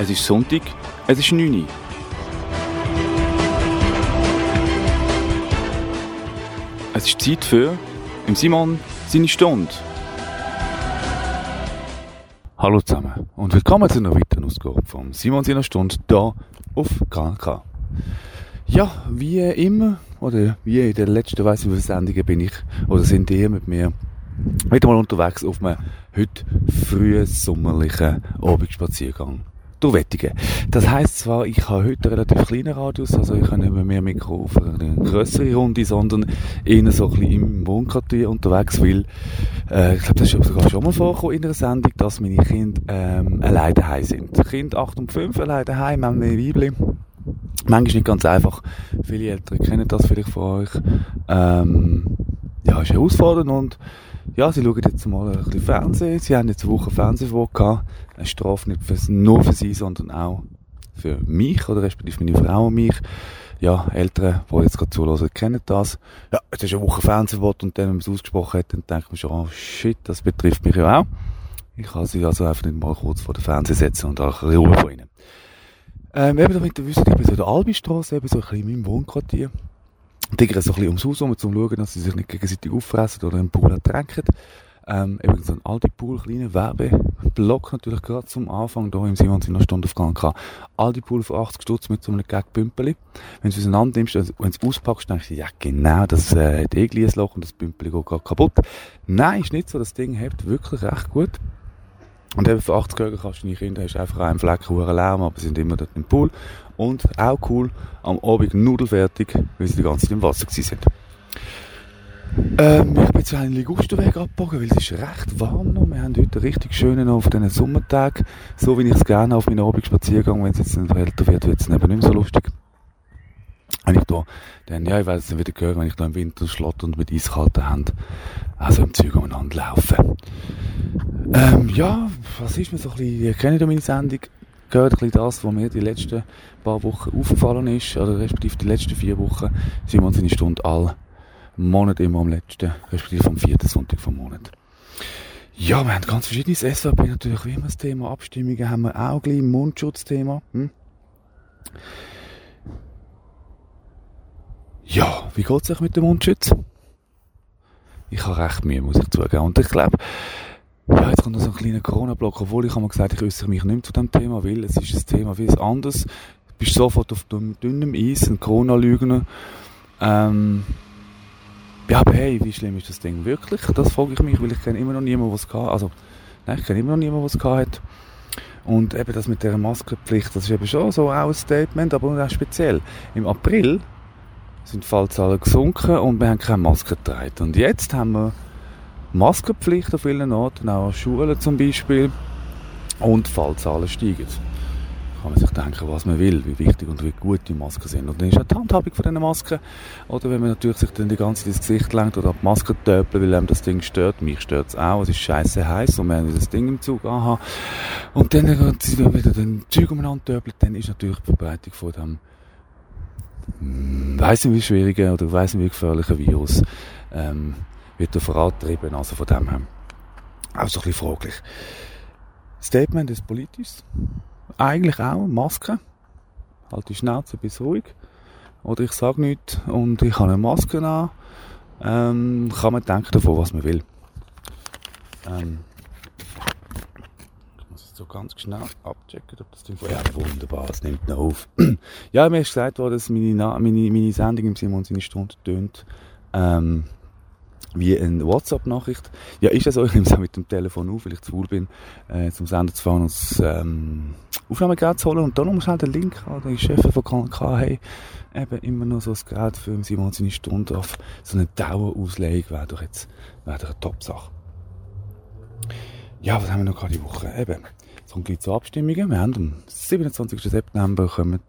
Es ist Sonntag, es ist 9 Uhr. Es ist Zeit für im Simon seine Stunde. Hallo zusammen und willkommen zu einer weiteren Ausgabe vom Simon seiner Stunde hier auf KNK. Ja, wie immer, oder wie in den letzten, weiss ich, Sendungen bin ich, oder sind ihr mit mir wieder mal unterwegs auf einem heute frühen sommerlichen Abendspaziergang durch Wettigen. Das heisst zwar, ich habe heute einen relativ kleinen Radius, also ich habe nicht mehr Mikro auf eine grössere Runde, sondern eher so ein bisschen im Wohnquartier unterwegs, weil äh, ich glaube, das ist sogar schon mal vorgekommen in einer Sendung, dass meine Kinder ähm, alleine daheim sind. Kinder 8 und 5 alleine daheim, haben eine Weibli. Manchmal nicht ganz einfach. Viele Eltern kennen das vielleicht von euch. Ähm, ja, ist herausfordernd und ja, sie schauen jetzt mal ein bisschen Fernsehen. Sie haben jetzt eine Woche Fernsehverbot gehabt. Eine Strafe nicht für, nur für sie, sondern auch für mich oder respektive meine Frau und mich. Ja, Eltern, die jetzt gerade zuhören, kennen das. Ja, es ist eine Woche Fernsehverbot und dann, wenn man es ausgesprochen hat, dann denkt man schon, oh shit, das betrifft mich ja auch. Ich kann sie also einfach nicht mal kurz vor den Fernseher setzen und auch ein bisschen von ihnen. Ähm, eben damit ihr wisst, ich bin so in der Albistrasse, eben so ein bisschen in meinem Wohnquartier. Tigern so ein bisschen ums Haus um zu schauen, dass sie sich nicht gegenseitig auffressen oder im Pool ertränken. Ähm, eben so ein Aldi Pool, kleiner Werbeblock natürlich gerade zum Anfang, da im Simon in einer Stunde auf GNK. Aldi Pool für 80 Stutz mit so einem Gag-Bümpeli. Wenn du es auseinander nimmst, also, wenn du es auspackst, denkst du, ja genau, das äh, hat eh ein Loch und das Bümpeli geht gerade kaputt. Nein, ist nicht so, das Ding hebt wirklich recht gut. Und eben für 80 Euro kannst du deine Kinder hast einfach einen Fleck hohen Lärm, aber sie sind immer dort im Pool. Und auch cool, am Abend nudelfertig, weil sie die ganze Zeit im Wasser gewesen sind. Ähm, ich bin jetzt einen Ligusterweg abgebogen, weil es ist recht warm noch. Wir haben heute einen richtig schönen auf diesen Sommertag. So wie ich es gerne auf meinen Abendspaziergang, wenn es jetzt nicht älter wird, wird es nicht mehr so lustig. Wenn ich da, dann, ja, ich werde es wieder hören, wenn ich da im Winter schlotter und mit eiskalten Händen also im Zeug umeinander laufe. Ähm, ja, was ist mir so ein bisschen, ihr kennt ja meine Sendung, gehört ein bisschen das, was mir die letzten paar Wochen aufgefallen ist, oder respektive die letzten vier Wochen, sind wir uns eine Stunde all Monat immer am letzten, respektive am vierten Sonntag vom Monat. Ja, wir haben ganz verschiedenes SVP natürlich wie immer das Thema Abstimmungen haben wir auch gleich, Mundschutzthema. Hm? Ja, wie geht es euch mit dem Mundschutz? Ich habe recht Mühe, muss ich zugeben. Und ich glaube, ja, jetzt kommt noch so ein kleiner Corona-Block, obwohl ich habe gesagt, ich äußere mich nicht mehr zu dem Thema, weil es ist ein Thema wie ein anderes. Du bist sofort auf dünnem Eis, ein Corona-Lügner. Ähm, ja, aber hey, wie schlimm ist das Ding wirklich? Das frage ich mich, weil ich kenne immer noch niemanden, was es gehabt Also, nein, ich kenne immer noch niemanden, was es gehabt hat. Und eben das mit der Maskenpflicht, das ist eben schon so auch ein Statement, aber auch speziell. Im April sind die Fallzahlen gesunken und wir haben keine Maske getragen. Und jetzt haben wir Maskenpflicht an vielen Orten, auch an Schulen zum Beispiel. Und die Fallzahlen steigen. Kann man sich denken, was man will, wie wichtig und wie gut die Masken sind. Und dann ist auch die Handhabung von diesen Masken. Oder wenn man natürlich sich dann die ganze Zeit ins Gesicht lenkt oder die Maske töpelt, weil einem das Ding stört. Mich stört es auch. Es ist scheiße heiß und wir haben das Ding im Zug anhaben. Und dann, wenn wieder den Zeug umeinander töpelt, dann ist natürlich die Verbreitung von dem hm, weiss nicht wie schwieriger oder weiss nicht wie gefährlicher Virus ähm, wird er vorantrieben. Also von dem her auch so ein bisschen fraglich. Statement ist politisch. Eigentlich auch. Maske. Halt die Schnauze bis ruhig. Oder ich sage nichts und ich habe eine Maske an. Ähm, kann man denken davon, was man will. Ähm, ich muss jetzt so ganz schnell abchecken, ob das Ding... Ja, wunderbar, es nimmt noch auf. ja, mir ist gesagt worden, dass meine, meine, meine Sendung im Simon seine Stunde tönt. Ähm, wie eine WhatsApp-Nachricht. Ja, ist das so? Ich nehme es auch mit dem Telefon auf, weil ich zu faul bin, äh, zum Sender zu fahren und das ähm, Aufnahmegerät zu holen. Und dann noch schnell den Link an die Chefin von KNK, hey, eben immer noch so das Gerät für Simon seine Stunde auf so eine Dauerauslegung wäre doch jetzt wäre doch eine Top-Sache. Ja, was haben wir noch gerade die Woche? Eben, es kommt gleich zu Abstimmungen. Wir haben am 27. September kommen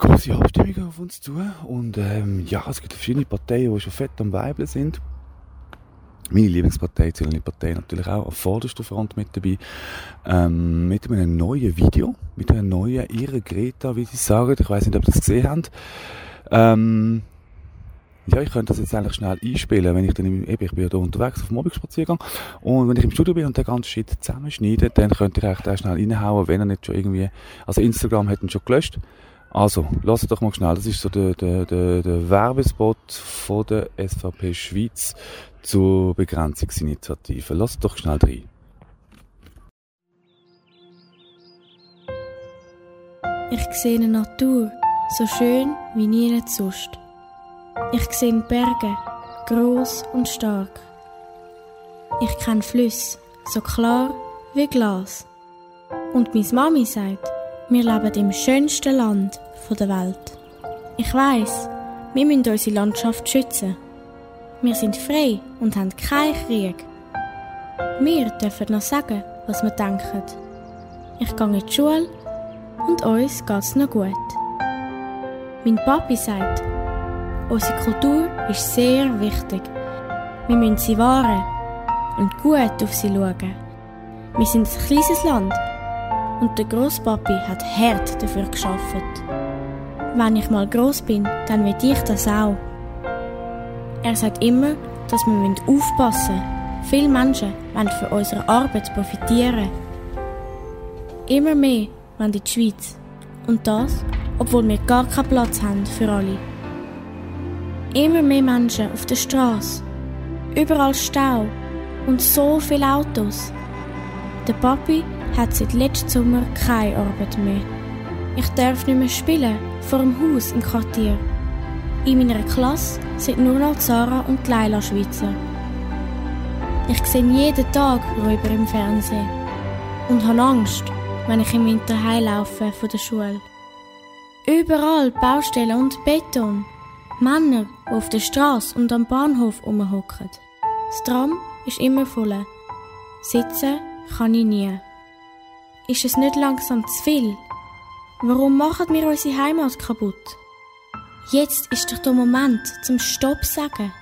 große Abstimmungen auf uns zu. Und ähm, ja, es gibt verschiedene Parteien, die schon fett am Weibeln sind. Meine Lieblingspartei, die Partei natürlich auch auf vorderster Front mit dabei. Ähm, mit einem neuen Video, mit einer neuen Ihre Greta, wie sie sagen. Ich weiß nicht, ob ihr das gesehen habt. Ähm, ja, ich könnte das jetzt eigentlich schnell einspielen, wenn ich dann, im, eben, ich bin ja da unterwegs auf dem Mobbingspaziergang und wenn ich im Studio bin und den ganzen Shit zusammenschneide, dann könnte ich eigentlich da schnell reinhauen, wenn er nicht schon irgendwie, also Instagram hat ihn schon gelöscht. Also, lass doch mal schnell, das ist so der, der, der, der Werbespot von der SVP Schweiz zur Begrenzungsinitiative. Lass doch schnell rein. Ich sehe eine Natur, so schön wie nie sonst. Ich sehe Berge, groß und stark. Ich kenne Flüsse, so klar wie Glas. Und meine Mami sagt, wir leben im schönsten Land der Welt. Ich weiß, wir müssen unsere Landschaft schützen. Wir sind frei und haben keinen Krieg. Wir dürfen noch sagen, was wir denken. Ich gehe in die Schule und uns geht es noch gut. Mein Papi sagt, unsere Kultur ist sehr wichtig. Wir müssen sie wahren und gut auf sie schauen. Wir sind ein kleines Land und der Großpapi hat hart dafür geschafft. Wenn ich mal groß bin, dann will ich das auch. Er sagt immer, dass wir aufpassen müssen. Viele Menschen wollen von unserer Arbeit profitieren. Immer mehr wollen in die Schweiz. Und das, obwohl wir gar keinen Platz haben für alle. Immer mehr Menschen auf der Straße. Überall Stau und so viele Autos. Der Papi hat seit letztem Sommer keine Arbeit mehr. Ich darf nicht mehr spielen vor dem Haus im Quartier. In meiner Klasse sind nur noch Sarah und Leila Schweizer. Ich sehe jeden Tag Räuber im Fernsehen und habe Angst, wenn ich im Winter heimlaufe von der Schule. Überall Baustellen und Beton. Männer, die auf der Straße und am Bahnhof rumhocken. Das Tram ist immer voll. Sitzen kann ich nie. Ist es nicht langsam zu viel? Warum machen wir unsere Heimat kaputt? Jetzt ist doch der Moment zum Stopp sagen.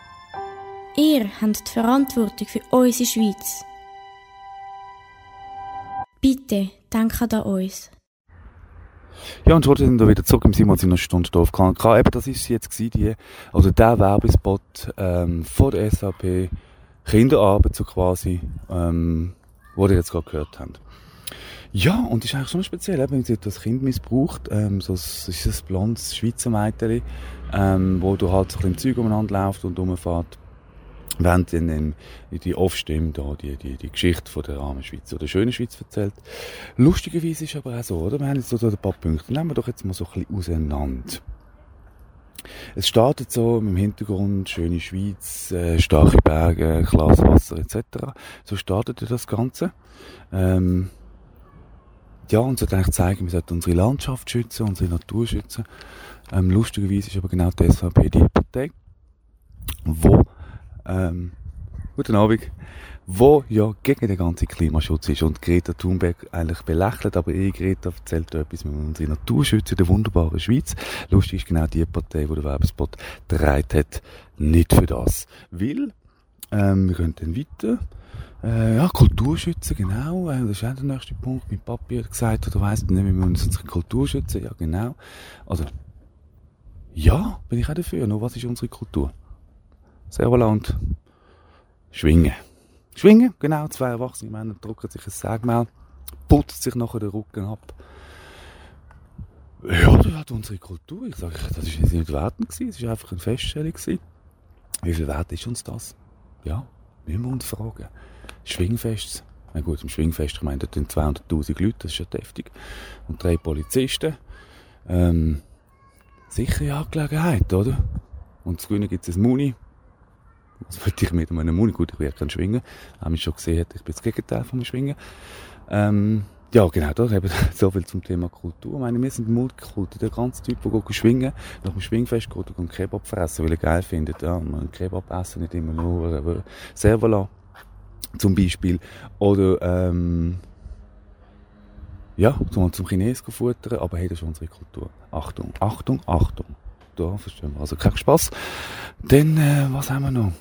Ihr habt die Verantwortung für unsere Schweiz. Bitte denkt an uns. Ja, und heute sind wir wieder zurück im Simon seiner Stunde auf KNK. Eben, das ist jetzt gewesen, die, also der Werbespot, ähm, von der SAP, Kinderarbeit so quasi, ähm, wo ihr jetzt gerade gehört habt. Ja, und das ist eigentlich schon speziell, wenn sie das Kind missbraucht, ähm, so, das ist ein blondes Schweizer Mädchen, ähm, wo du halt so ein bisschen im Zeug umeinander läuft und rumfährt während dann ähm, die Off-Stimme da die, die, die Geschichte von der armen Schweiz oder der schönen Schweiz erzählt. Lustigerweise ist aber auch so, oder? Wir haben jetzt so ein paar Punkte. Nehmen wir doch jetzt mal so ein bisschen auseinander. Es startet so im Hintergrund, schöne Schweiz, äh, starke Berge, klares Wasser etc. So startet das Ganze. Ähm, ja, und sollte eigentlich zeigen, wir sollten unsere Landschaft schützen, unsere Natur schützen. Ähm, lustigerweise ist aber genau die SVP die Partei, wo ähm, guten Abend, wo ja gegen den ganzen Klimaschutz ist und Greta Thunberg eigentlich belächelt, aber eh Greta erzählt etwas, wir müssen unsere Natur schützen, der wunderbaren Schweiz. Lustig ist genau die Partei, die der Werbespot dreit hat, nicht für das. Weil, ähm, wir können dann weiter, äh, ja, Kultur schützen, genau, äh, das ist auch der nächste Punkt. Mein Papi hat gesagt, oder weiss nicht, wir müssen unsere Kultur schützen, ja genau. Also, ja, bin ich auch dafür, nur was ist unsere Kultur? Servoland. Schwingen. Schwingen, genau. Zwei erwachsene Männer drücken sich ein Sägmehl, putzt sich nachher den Rücken ab. Ja, das hat unsere Kultur. Ich sage, das war nicht wertend gewesen. Es war einfach eine Feststellung. Wie viel wert ist uns das? Ja, müssen wir uns fragen. Schwingfest. Na gut, im Schwingfest, ich meine, da sind 200.000 Leute, das ist ja deftig. Und drei Polizisten. Ähm, sichere Angelegenheit, oder? Und zu gewinnen gibt es ein Muni. Was wollte ich mit einem Mund? Gut, ich will kein Schwingen. Haben wir schon gesehen, ich bin das Gegenteil vom Schwingen. Ähm, ja, genau, da eben so viel zum Thema Kultur. Ich meine, wir sind Multikultur. Der ganze Typ, der geht schwingen, nach dem Schwingfest geht und Kebab fressen, weil er geil findet. Ja, man Kebab essen, nicht immer nur äh, Servola, zum Beispiel. Oder, ähm, ja, zum, zum Chinesen futtern, aber hey, das ist unsere Kultur. Achtung, Achtung, Achtung. Da verstehen wir. Also kein Spaß. Dann, äh, was haben wir noch?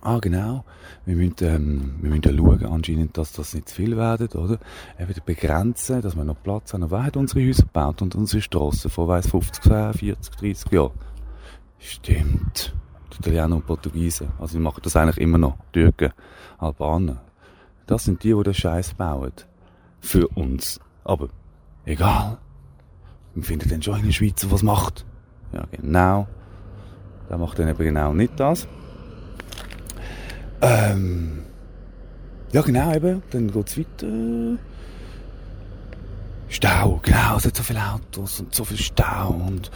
Ah, genau. Wir müssen, ähm, wir müssen schauen, anscheinend, dass das nicht zu viel werden, oder? Eben begrenzen, dass wir noch Platz haben. wer hat unsere Häuser gebaut und unsere Strassen vor, weiss, 50, 40, 30 Jahren? Stimmt. Italiener und Portugiesen. Also, die machen das eigentlich immer noch. Türken, Albaner. Das sind die, die den Scheiß bauen. Für uns. Aber, egal. Wir finden dann schon eine Schweizer, was macht. Ja, genau. Der macht dann eben genau nicht das. Ähm, ja, genau, eben. Dann geht's weiter. Stau, genau, es hat so viele Autos und so viel Stau und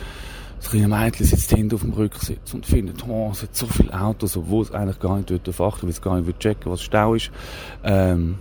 das kleine Mädchen sitzt hinten auf dem Rücksitz und findet, oh, es hat so viele Autos, obwohl es eigentlich gar nicht achten, weil es gar nicht checken was Stau ist. Ähm,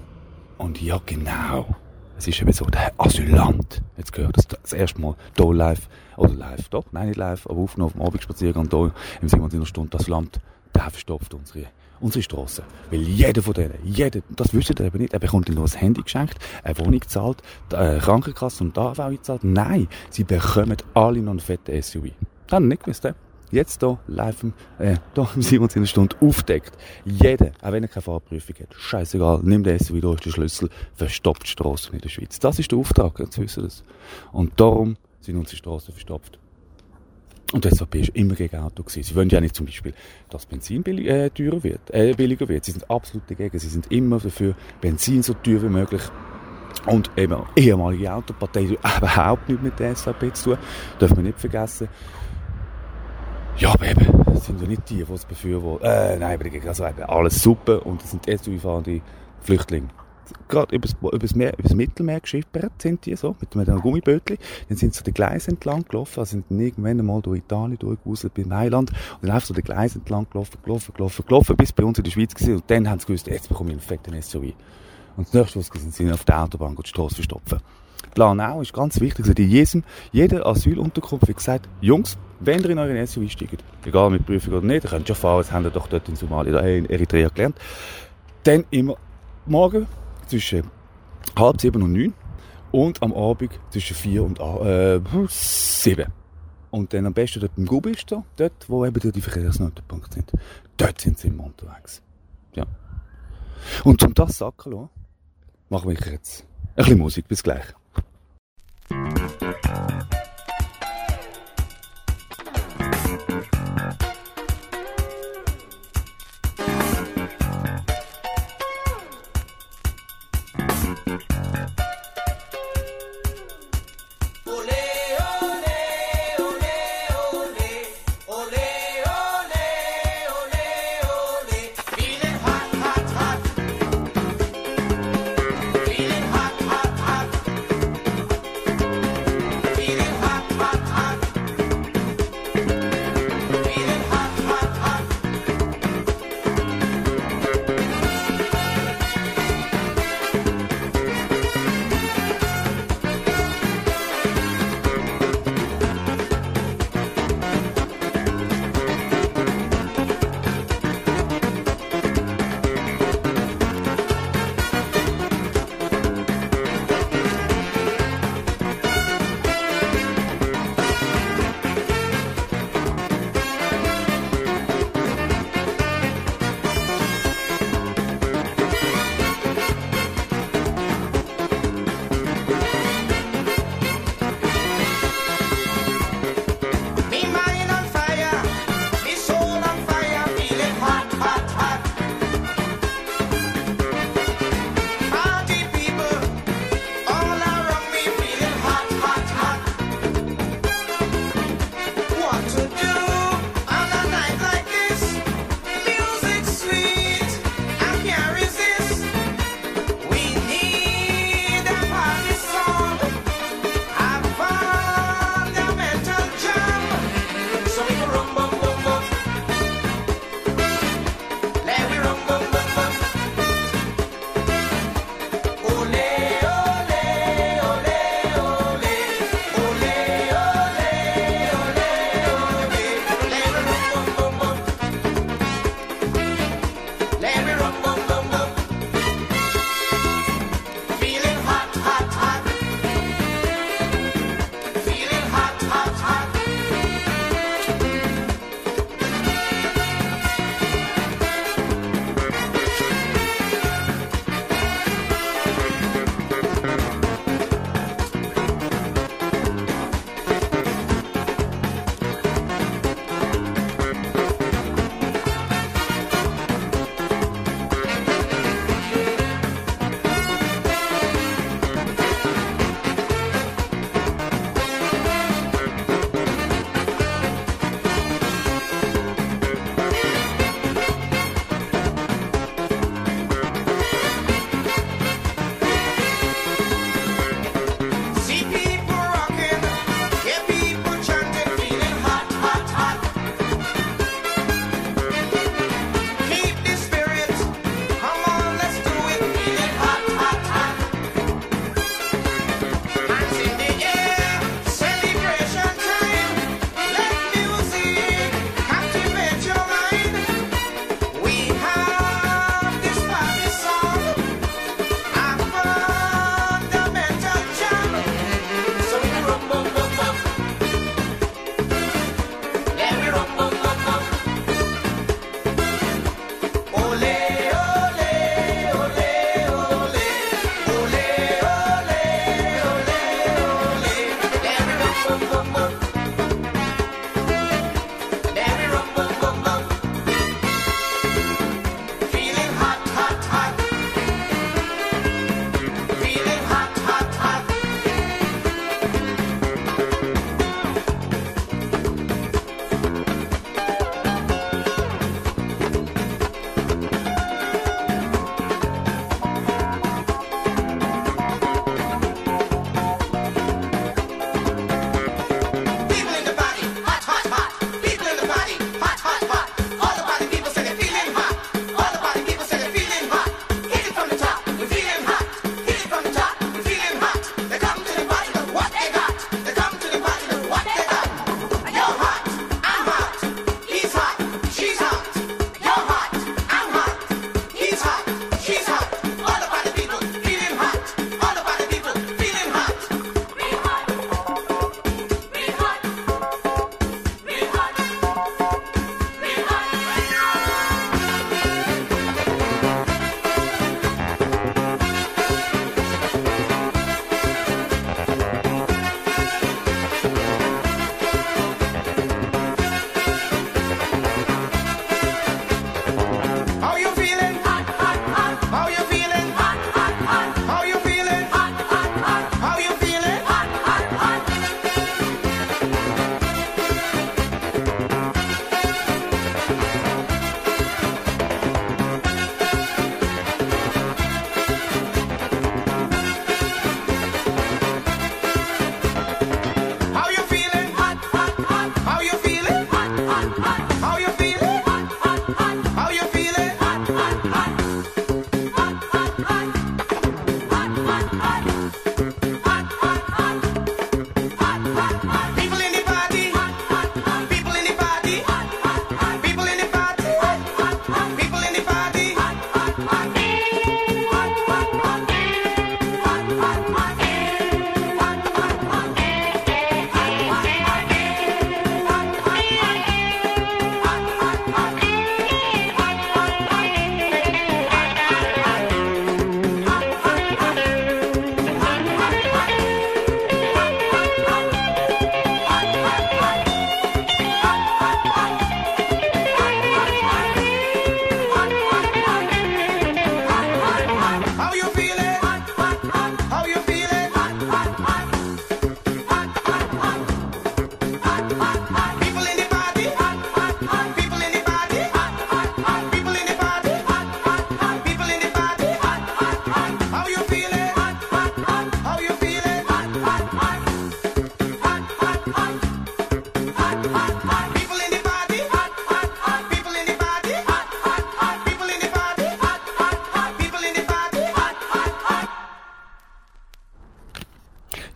und ja, genau. Es ist eben so, der Asylant, jetzt gehört das das erste Mal hier live, oder live, doch, nein, nicht live, aber aufgenommen auf dem Abendspaziergang hier im Simon in der Stunde, das Land, der verstopft unsere unsere Strassen. Weil jeder von denen, jeder, das wisst ihr eben nicht, er bekommt nur ein Handy geschenkt, eine Wohnung zahlt, die äh, Krankenkasse und die AV zahlt. Nein, sie bekommen alle noch einen fetten SUV. Das nicht gewusst, Jetzt hier live äh, hier im Simons in der Stunde aufdeckt. Jeder, auch wenn er keine Fahrprüfung hat, scheißegal, nimm den SUV durch den Schlüssel, verstopft die Strassen in der Schweiz. Das ist der Auftrag, jetzt wissen wir das. Und darum sind unsere Straßen verstopft. Und die SVP ist immer gegen Auto gewesen. Sie wollen ja nicht zum Beispiel, dass Benzin billig, äh, teurer wird, äh, billiger wird. Sie sind absolut dagegen. Sie sind immer dafür, Benzin so teuer wie möglich. Und eben ehemalige Autopartei, die überhaupt nichts mit der SVP zu tun, dürfen wir nicht vergessen. Ja, aber eben, das sind ja nicht die, die es befürworten. Äh, nein, aber also eben alles super und das sind SUV-fahrende Flüchtlinge gerade übers, übers, Meer, übers Mittelmeer geschippert sind die so, mit, einem Gummibötchen. Dann sind sie so den Gleis entlang gelaufen, also sind dann irgendwann einmal durch Italien durchgewuselt, bei Mailand, und dann einfach so den Gleis entlang gelaufen, gelaufen, gelaufen, gelaufen, bis bei uns in der Schweiz gewesen. Und dann haben sie gewusst, jetzt bekomme ich einen fetten SUV. Und das nächste, was sind sie auf der Autobahn die Straße verstopfen. Planau ist ganz wichtig, in jedem, jeder Asylunterkunft wird gesagt, Jungs, wenn ihr in euren SUV steigt, egal mit Prüfung oder nicht, ihr könnt schon fahren, das haben ihr doch dort in Somalia, in Eritrea gelernt, dann immer morgen zwischen halb sieben und neun und am Abend zwischen vier und äh, sieben. Und dann am besten dort im Gubi ist da, dort, wo eben die Verkehrsknotenpunkte sind. Dort sind sie immer unterwegs. Ja. Und um das sagen zu lassen, machen wir jetzt ein bisschen Musik. Bis gleich.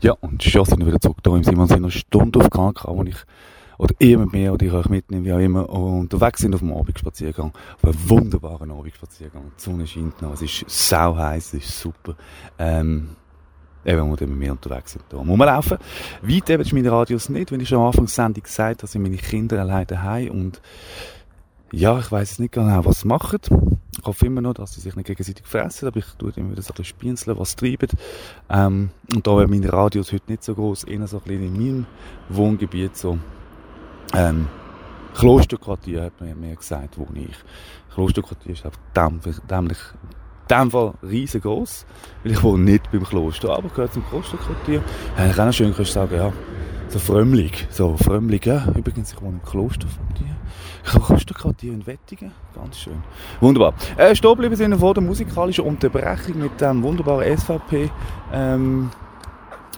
Ja, und schon sind wir wieder zurück da im Simon sind eine Stunde auf KK, wo ich, oder ihr mit mir, oder ich euch mitnehme, wie auch immer, unterwegs sind auf dem Abendspaziergang. Auf einen wunderbaren Abendspaziergang. Die Sonne scheint noch, es ist sau heiß, es ist super. Ähm, eben, wo wir mit mir unterwegs sind. Da muss man laufen. Weit eben ist meine Radios nicht, wenn ich schon am Anfang der Sendung gesagt habe, sind meine Kinder alleine daheim und ja, ich weiß nicht genau, was sie machen. Ich hoffe immer noch, dass sie sich nicht gegenseitig fressen, aber ich tue immer wieder so ein bisschen spienzeln, was sie treiben. Ähm, und da wären meine Radios heute nicht so groß, eher so ein bisschen in meinem Wohngebiet, so, ähm, Klosterquartier, hat man mir gesagt, wo ich. Klosterquartier ist einfach dämlich, in dem Fall riesengroß, weil ich wohne nicht beim Kloster, aber gehört zum Klosterquartier. Ja, ich auch schön sagen, ja, so frömmlig, so frömmlig, ja. Übrigens, ich wohne im Klosterquartier. Klosterquartier in Wettingen. Ganz schön. Wunderbar. Äh, stehen bleiben sind vor der musikalischen Unterbrechung mit dem wunderbaren SVP ähm,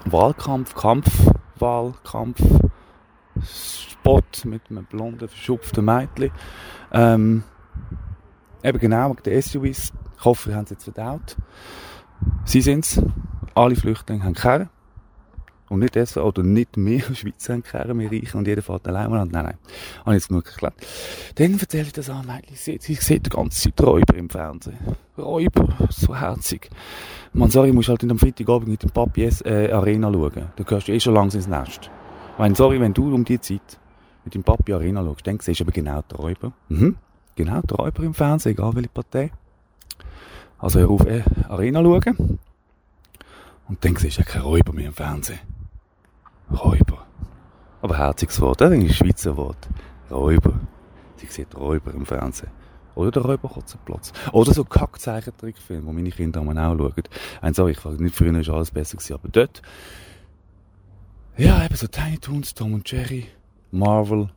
Wahlkampf, Kampfwahlkampf Spot mit einem blonden, verschupften Mädchen. Ähm, eben genau, mit den SUVs. Ich hoffe, wir haben es jetzt verdaut. Sie sind es. Alle Flüchtlinge haben Kerren. Und nicht das, oder nicht mehr Schweizer haben mehr reichen und jeder fährt allein. Nein, nein. Habe ich jetzt genug geklärt. Dann erzähle ich das an, Mädchen, sehe, ich sehe die ganze Zeit Räuber im Fernsehen. Räuber, so herzig. Man, sorry, ich muss halt in dem Freitagabend mit dem Papi äh, Arena schauen. Da gehörst du eh schon langsam ins Nest. Meine, sorry, wenn du um die Zeit mit dem Papi Arena schaust, dann siehst du aber genau die Räuber. Mhm. Genau, die Räuber im Fernsehen, egal welche Partei. Also hör auf, äh, Arena schauen. Und dann siehst du ja keine Räuber mehr im Fernsehen. Räuber. Aber herziges Wort, das ist ein Schweizer Wort. Räuber. Sie sieht Räuber im Fernsehen. Oder der Räuberkotzenplatz. Oder so Kackzeichentrickfilme, wo meine Kinder auch schauen. Eins sage ich, nicht früher ist alles besser gewesen, aber dort, ja, eben so Tiny Toons, Tom und Jerry, Marvel,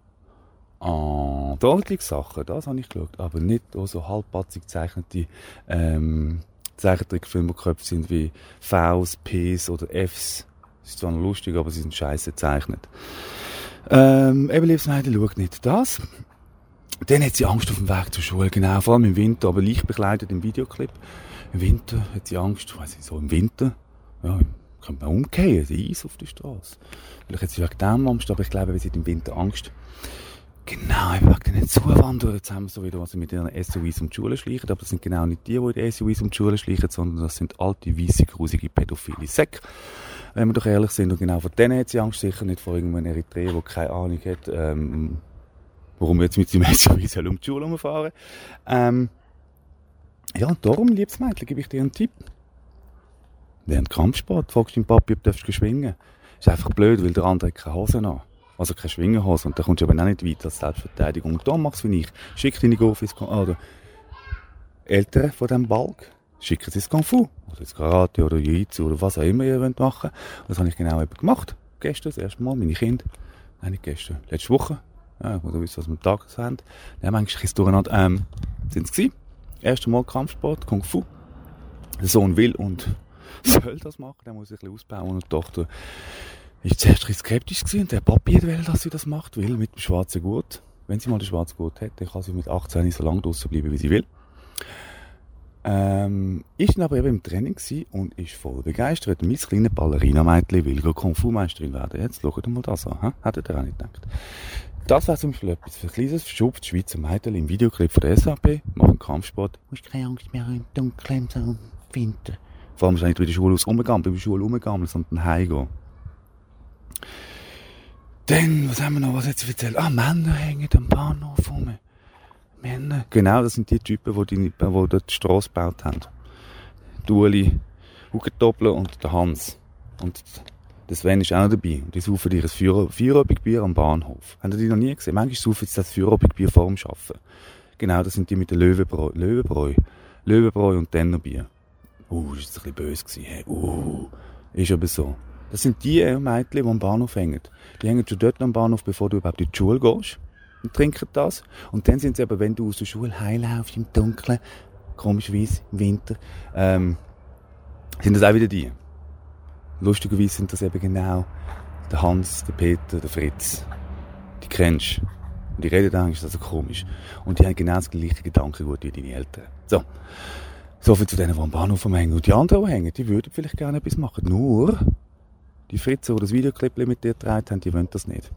ah, deutliche Sachen, das habe ich geschaut, aber nicht so halbpatzig gezeichnete, ähm, Zeichentrickfilme, die geköpft sind wie Vs, Ps oder Fs. Das ist zwar noch lustig, aber sie sind scheiße gezeichnet. Ähm, eben, liebes Mädchen, schaut nicht das. Dann hat sie Angst auf dem Weg zur Schule, genau, vor allem im Winter, aber leicht begleitet im Videoclip. Im Winter hat sie Angst, ich, so im Winter, ja, könnte man umgehen, Eis auf der Straße. Vielleicht hat sie wegen dem Angst, aber ich glaube, sie hat im Winter Angst. Genau, wegen den Zuwanderern. Jetzt haben wir so wieder, was sie mit ihren SUVs um die Schule schleichen. Aber das sind genau nicht die, die in den SUVs um die Schule schleichen, sondern das sind alte, weisse, grusige, pädophile Säcke wenn wir doch ehrlich sind. Und genau vor denen hat sie Angst, sicher nicht vor irgendeinem Eritreer, der keine Ahnung hat, ähm, warum jetzt mit seinem SUV um die Schule fahren ähm, Ja, und darum, liebes Mädchen, gebe ich dir einen Tipp. Während Kampfsport fragst du deinen Papi, ob du schwingen Ist einfach blöd, weil der andere hat keine Hose an. Also keine Schwingerhose. Und da kommst du aber auch nicht weit als Selbstverteidigung. Und da machst du wie ich. Schick deine Gofis, oder Eltern von diesem Balk, schicken sie ins Kung Fu, oder ins Karate oder Jiu-Jitsu oder was auch immer ihr wollt machen. Und das habe ich genau eben gemacht. Gestern, das erste Mal, meine Kinder. Nein, nicht gestern, letzte Woche. Ja, wo du wisst, was wir am Tag haben. Die haben eigentlich ein durcheinander, ähm, sind es gewesen. Erste Mal Kampfsport, Kung Fu. Der Sohn will und soll das machen, der muss sich ein bisschen ausbauen und die Tochter ist zuerst ein skeptisch gewesen und der Papi will, dass sie das macht, will mit dem schwarzen Gurt. Wenn sie mal den schwarzen Gurt hat, dann kann sie mit 18 so lange draussen bleiben, wie sie will. Ähm, ist dann aber eben im Training und ist voll begeistert. Mein kleines Ballerina-Mädchen will Kung Fu-Meisterin werden. Jetzt schaut mal das an. He? Hättet ihr auch nicht gedacht. Das wäre zum Beispiel etwas für ein kleines, verschupftes Schweizer Mädchen im Videoclip von der SAP. Machen Kampfsport. Du musst keine Angst mehr im Dunkeln so Winter. Vor allem nicht bei der Schule aus umgegangen, bei der Schule umgegangen, sondern heimgehen. Dann, was haben wir noch, was sie erzählt? Ah, Männer hängen am Bahnhof rum. Männer. Genau, das sind die Typen, die, die, dort die Strasse gebaut haben. Die Uli Hugendoppler und der Hans. Und der Sven ist auch dabei. Und die saufen ihr Feierabendbier am Bahnhof. Haben die noch nie gesehen? Manchmal saufen sie das Feierabendbier vor dem Arbeiten. Genau, das sind die mit der Löwenbräu. Löwenbräu. Löwenbräu und Dennerbier. Uh, das war ein bisschen böse. Gewesen. Hey, uh, ist aber so. Das sind die Mädchen, die am Bahnhof hängen. Die hängen schon dort am Bahnhof, bevor du überhaupt in die Schule gehst und trinken das. Und dann sind sie aber, wenn du aus der Schule heimlaufst im Dunkeln, komischerweise im Winter, ähm, sind das auch wieder die. Lustigerweise sind das eben genau der Hans, der Peter, der Fritz. Die kennst du. Und die reden eigentlich, ist also komisch. Und die haben genau das gleiche Gedankengut wie deine Eltern. So. So viel zu denen, die am Bahnhof hängen. Und die anderen, die hängen, die würden vielleicht gerne etwas machen. Nur, Die Fritzen, die das Videoclip mit dir getragen haben, die wollen das nicht.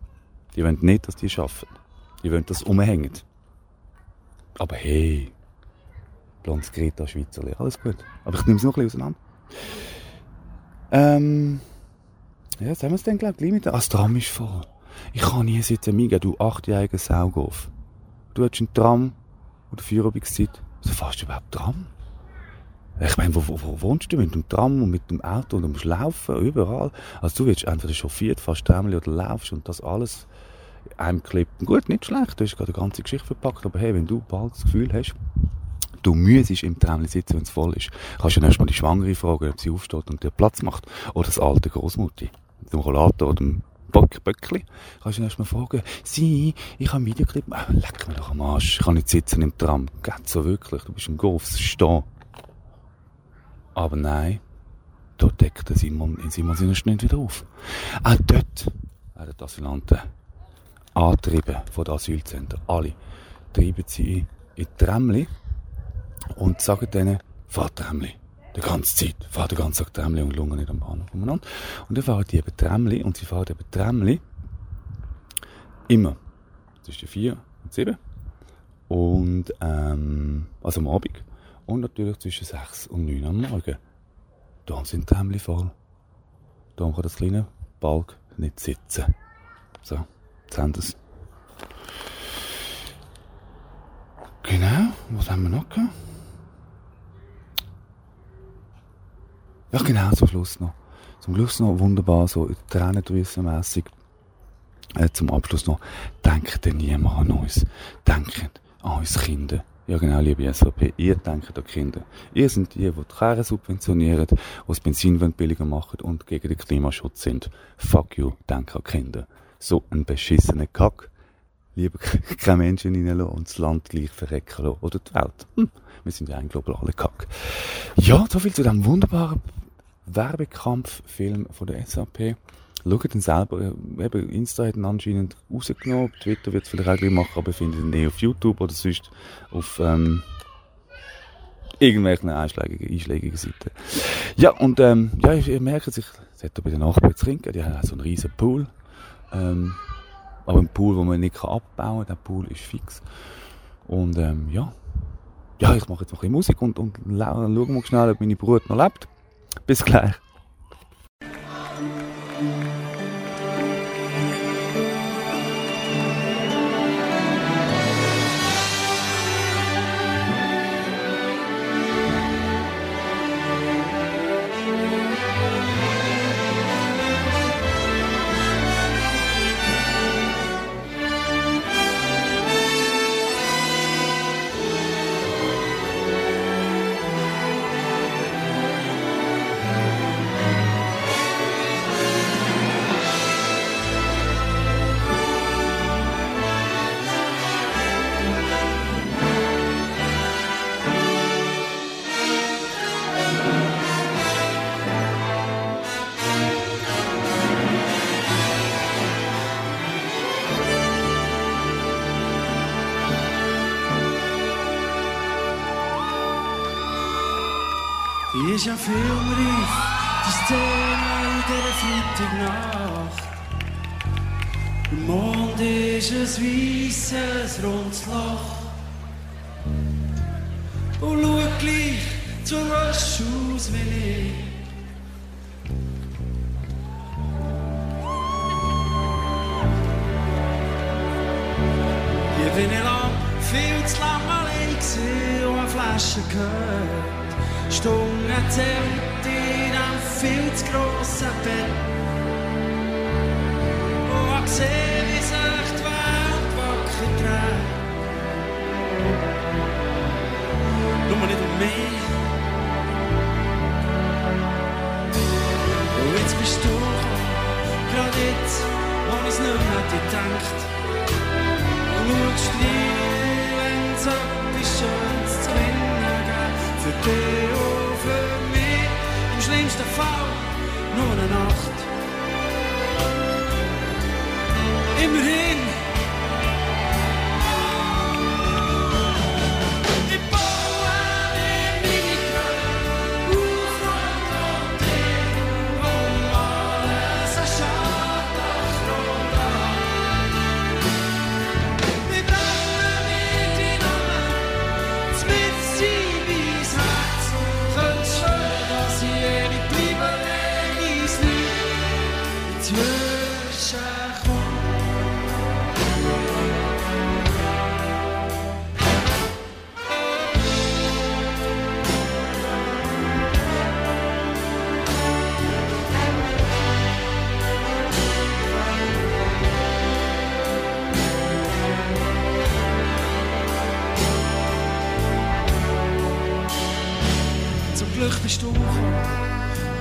Die wollen nicht, dass die arbeiten. Die wollen das umhängen. Aber hey, blondes Greta Schweizerli, alles gut. Aber ich nehme es noch ein bisschen auseinander. Ähm, ja, jetzt haben wir es dann, glaube ich, gleich mit. Ah, das Tram ist voll. Ich kann nie sitzen, Miga, du achtjähriger Saugoff. Du hast einen Tram oder Feierabendszeit. Also fährst du überhaupt Tram? Ich meine, wo, wo, wo wohnst du? Mit dem Tram und mit dem Auto und du musst laufen, überall. Also du wirst entweder chauffiert, fast Tramli oder laufst und das alles einem Clip. Gut, nicht schlecht, du hast gerade eine ganze Geschichte verpackt, aber hey, wenn du bald das Gefühl hast, du müsstest im Tramli sitzen, wenn es voll ist, kannst du dann erstmal die Schwangere fragen, ob sie aufsteht und dir Platz macht. Oder das alte Großmutti, dem Rollator oder dem Böck, Böckli. Kannst du erstmal fragen, sie, ich habe einen Videoclip, oh, leck mir doch am Arsch, ich kann nicht sitzen im Tram. Geht so wirklich, du bist im Golf, stehen. Aber nein, dort deckt Simon, Simon seine nicht wieder auf. Auch dort werden die Asylanten angetrieben von den Asylzentren. Alle treiben sie in die Tramli und sagen denen, fahr Tramli. Die ganze Zeit. Fahr den ganzen Tag Tramli und lungen nicht am Bahnhof umeinander. Und dann fahren die eben Tramli und sie fahren eben Tramli immer zwischen 4 und 7 und ähm, also am Abend und natürlich zwischen 6 und 9 am Morgen. Da sind Tramli voll. Da kann das kleine Balk nicht sitzen. So, jetzt haben wir es. Genau, was haben wir noch gehabt? Ja, genau, zum Schluss noch. Zum Schluss noch wunderbar, so tränendrüsenmässig. Äh, zum Abschluss noch, denkt denn niemand an uns. Denkt an uns Kinder. Ja genau, liebe SVP, ihr denkt an Kinder. Ihr seid die, die die Kerne subventionieren, die das Benzin billiger machen und gegen den Klimaschutz sind. Fuck you, denkt an Kinder. So ein beschissener Kack. Lieber keine Menschen reinlassen und das Land gleich verrecken lassen. Oder die Welt. Hm. Wir sind ja ein globaler Kack. Ja, so viel zu diesem wunderbaren Werbekampffilm von der SAP. Schaut ihn selber. Äh, eben, Insta hat ihn anscheinend rausgenommen. Twitter wird es vielleicht auch gleich machen, aber findet ihn eh auf YouTube oder sonst auf ähm, irgendwelchen einschlägigen, einschlägigen Seiten. Ja, und ähm, ja, ihr merkt sich, es hat bei den Nachbarn zu trinken. Die haben auch so einen riesen Pool. Ähm, aber ein Pool, den man nicht abbauen kann. Der Pool ist fix. Und ähm, ja, ja, ich mache jetzt noch ein bisschen Musik und, und schauen wir schnell, ob meine Brut noch lebt. Bis gleich. Nur eine Nacht. Immerhin.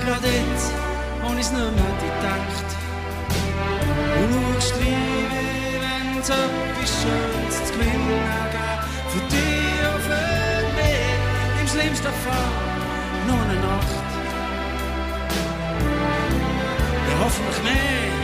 Gerade jetzt, wo ich's nicht mehr gedacht. Und schaust rein, wie wenn's etwas Schönes zu gewinnen gäbe. Für dich und für mich, im schlimmsten Fall nur eine Nacht. Ja, hoffentlich. Mehr,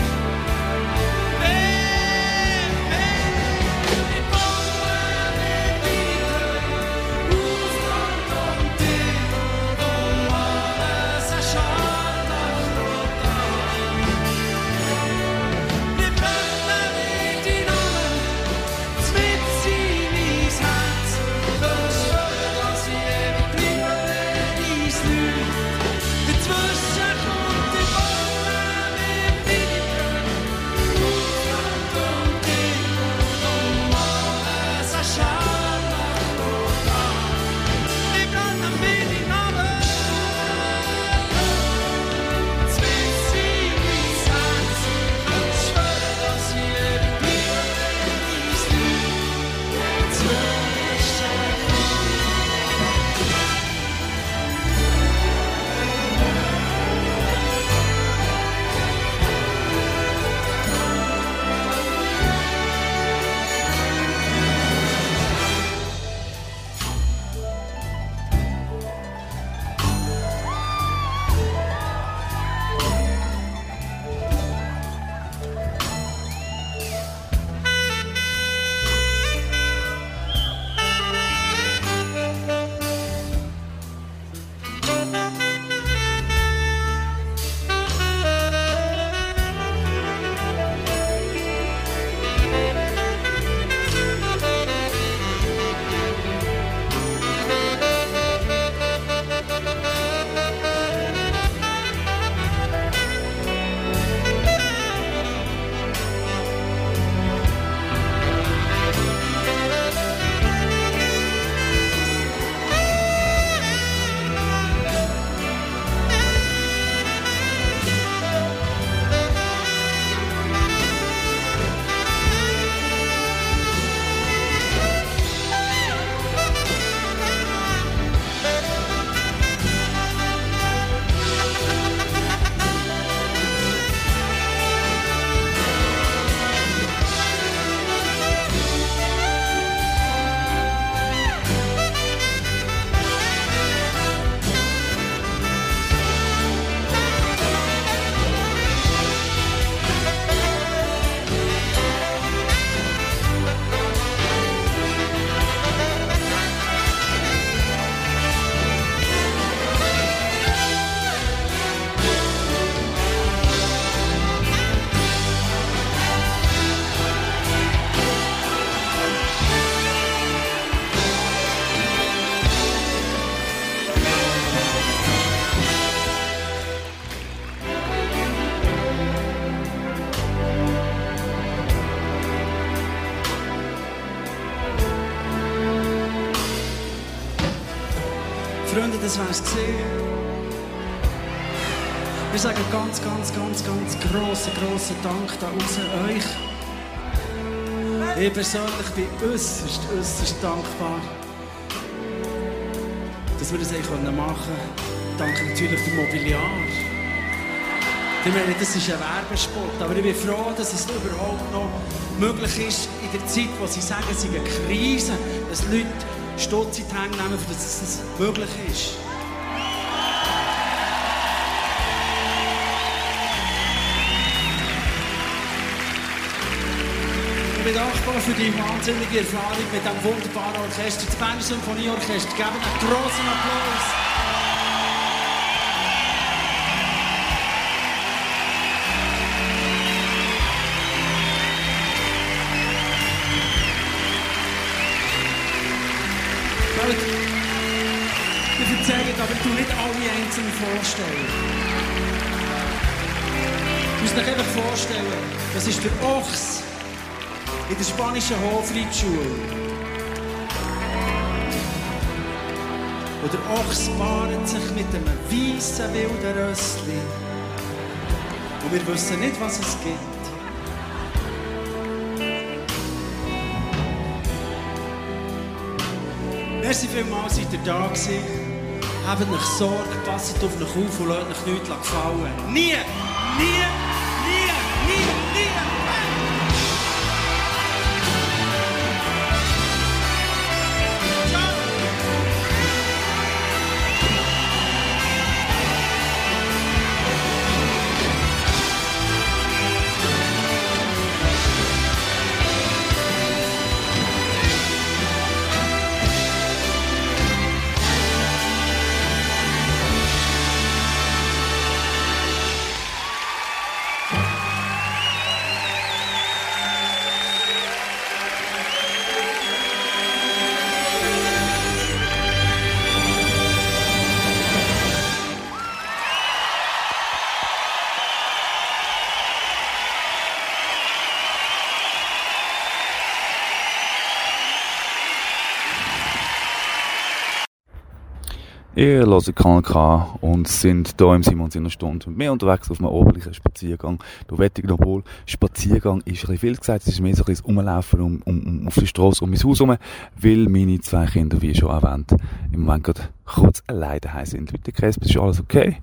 grossen, Dank da raus euch. Ich persönlich bin äußerst, äußerst dankbar, dass wir das machen können. Danke natürlich dem Mobiliar. Ich meine, das ist ein Werbespot, aber ich bin froh, dass es überhaupt noch möglich ist, in der Zeit, wo sie sagen, es sei eine Krise, dass Leute Stutz in die Hände nehmen, dass es möglich ist. Dankbar für die wahnsinnige Erfahrung mit diesem wunderbaren Orchester. Das Berner Symphonieorchester. Geben einen großen Applaus. Ich erzähle, aber tue nicht alle einzeln vorstellen. müsst euch einfach vorstellen, das ist der Ochs in der spanischen Hofreitschule. Und der Ochs paart sich mit einem weißen wilden Rössli. Und wir wissen nicht, was es gibt. Merci vielmals, seid ihr da gewesen. Habt euch Sorge, passt auf euch auf und lasst euch nichts gefallen. Nie, nie, Ihr hört KNK und sind hier im Simons Stunde mit mir unterwegs auf einem ordentlichen Spaziergang. Du wettig noch wohl, Spaziergang ist ein viel gesagt, es ist mehr so ein bisschen Umlaufen um, um, um auf die Straße um mein Haus herum, weil meine zwei Kinder, wie schon erwähnt, im Moment gerade kurz alleine daheim sind. Mit der Cresp ist alles okay.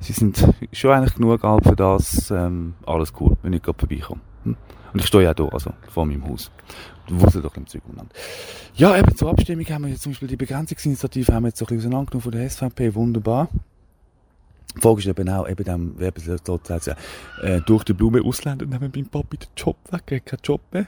Sie sind schon eigentlich genug alt für das, ähm, alles cool, wenn ich gerade vorbeikomme. Hm? Und ich stehe ja hier, also vor meinem Haus. Doch im umeinander. Ja, eben zur Abstimmung haben wir jetzt zum Beispiel die Begrenzungsinitiative haben wir jetzt so ein bisschen auseinandergenommen von der SVP, wunderbar. Die Frage ist eben auch, eben dem, sagt, äh, durch die Blume Ausländer nehmen beim Papi den Job weg, er hat keinen Job mehr.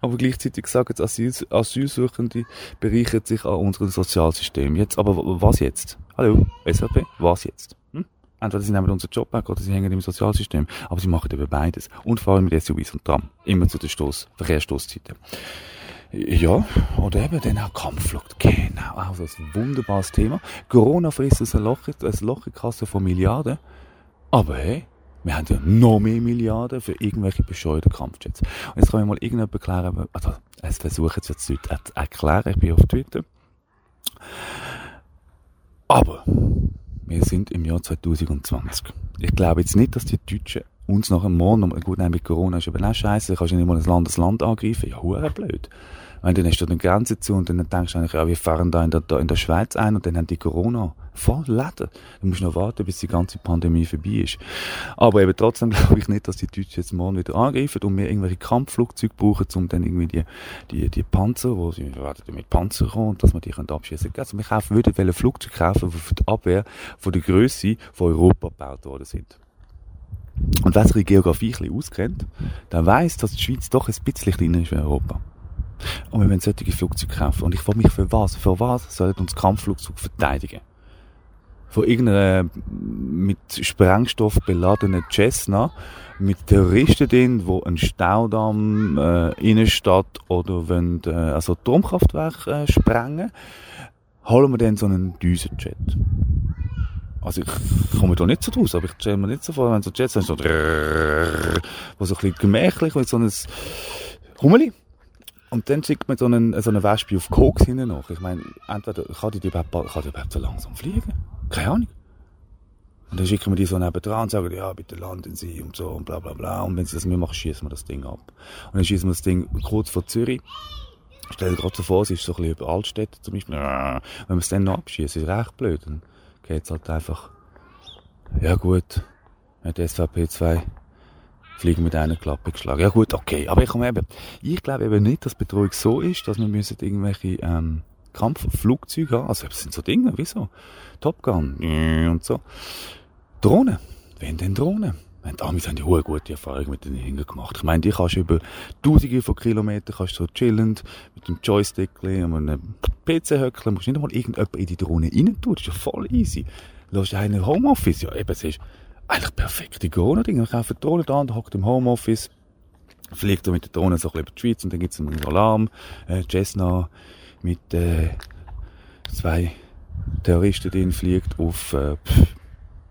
Aber gleichzeitig sagen jetzt Asyl, Asylsuchende bereichern sich an unserem Sozialsystem. Jetzt, aber was jetzt? Hallo, SVP, was jetzt? Hm? Entweder sie nehmen unseren Job weg oder sie hängen im Sozialsystem. Aber sie machen eben beides. Und vor allem mit SUVs und Tram. Immer zu den Stoss, Verkehrsstosszeiten. Ja, oder eben dann auch Kampfflucht. Genau, auch so ein wunderbares Thema. Corona frisst ein Loch, ein Loch in Kasse von Milliarden. Aber hey, wir haben ja noch mehr Milliarden für irgendwelche bescheuerten Kampfjets. Und jetzt kann mir mal irgendjemand erklären, also, es versuchen jetzt die Leute zu erklären, ich bin auf Twitter. Aber, wir sind im Jahr 2020. Ich glaube jetzt nicht, dass die Deutschen uns nach einem noch- gut, nein, mit Corona ist eben auch scheiße, kannst du nicht mal ein Land das Land angreifen. Ja, blöd. Wenn dann hast du eine Grenze zu und dann denkst du eigentlich, ja, wir fahren da in der, da in der Schweiz ein und dann haben die Corona voll Läden. Du musst noch warten, bis die ganze Pandemie vorbei ist. Aber eben trotzdem glaube ich nicht, dass die Deutschen jetzt morgen wieder angreifen und wir irgendwelche Kampfflugzeuge brauchen, um dann irgendwie die, die, die Panzer, wo sie werden mit Panzer kommen, und dass wir die können abschießen können. Also wir kaufen, würden wollen Flugzeuge kaufen, die für die Abwehr von der Größe von Europa gebaut worden sind. Und wer sich in Geografie ein bisschen auskennt, der weiss, dass die Schweiz doch ein bisschen kleiner ist wie Europa. Und wir wollen solche Flugzeuge kaufen. Und ich frage mich, für was? Für was sollen uns Kampfflugzeuge verteidigen? Von irgendeiner mit Sprengstoff beladenen Cessna mit Terroristen drin, die einen Staudamm, äh, Innenstadt oder wollen, äh, also Atomkraftwerk äh, sprengen, holen wir dann so einen Düsenjet. Also ich komme da nicht so draus, aber ich stelle mir nicht so vor, wenn so Jets sind, so wo so ein bisschen gemächlich mit so einem Hummeli. Und dann schickt man so einen, so eine Wespe auf Koks hinten nach. Ich meine, entweder kann die überhaupt, kann die überhaupt so langsam fliegen? Keine Ahnung. Und dann schicken wir die so nebendran und sagen, ja, bitte landen Sie und so und bla bla bla. Und wenn sie das nicht machen, schießen wir das Ding ab. Und dann schießen wir das Ding kurz vor Zürich. Stell dir gerade so vor, es ist so ein bisschen über Altstädte zum Beispiel. Wenn wir es dann noch abschießen, ist recht blöd. Dann geht's halt einfach, ja gut, mit SVP 2 fliegen mit einer Klappe geschlagen. Ja gut, okay. Aber ich komme eben, ich glaube eben nicht, dass Betreuung so ist, dass wir müssen irgendwelche ähm, Kampfflugzeuge haben. Also es sind so Dinge, wieso? Top Gun und so. Drohnen. Wenn denn Drohnen? Die Amis haben die hohe gute Erfahrung mit den Dingen gemacht. Ich meine, die kannst über tausende von Kilometern kannst so chillend mit dem Joystick und einem PC höckeln. musst nicht einmal irgendjemand in die Drohne rein tun. Das ist ja voll easy. Lass einen Homeoffice. Ja, eben, es ist eigentlich perfekte Corona-Dinge. Wir kaufen die Drohne der hockt im Homeoffice, fliegt mit der Drohne so ein bisschen über die Schweiz und dann gibt es einen Alarm. Äh, Cessna mit äh, zwei Terroristen drin fliegt auf äh,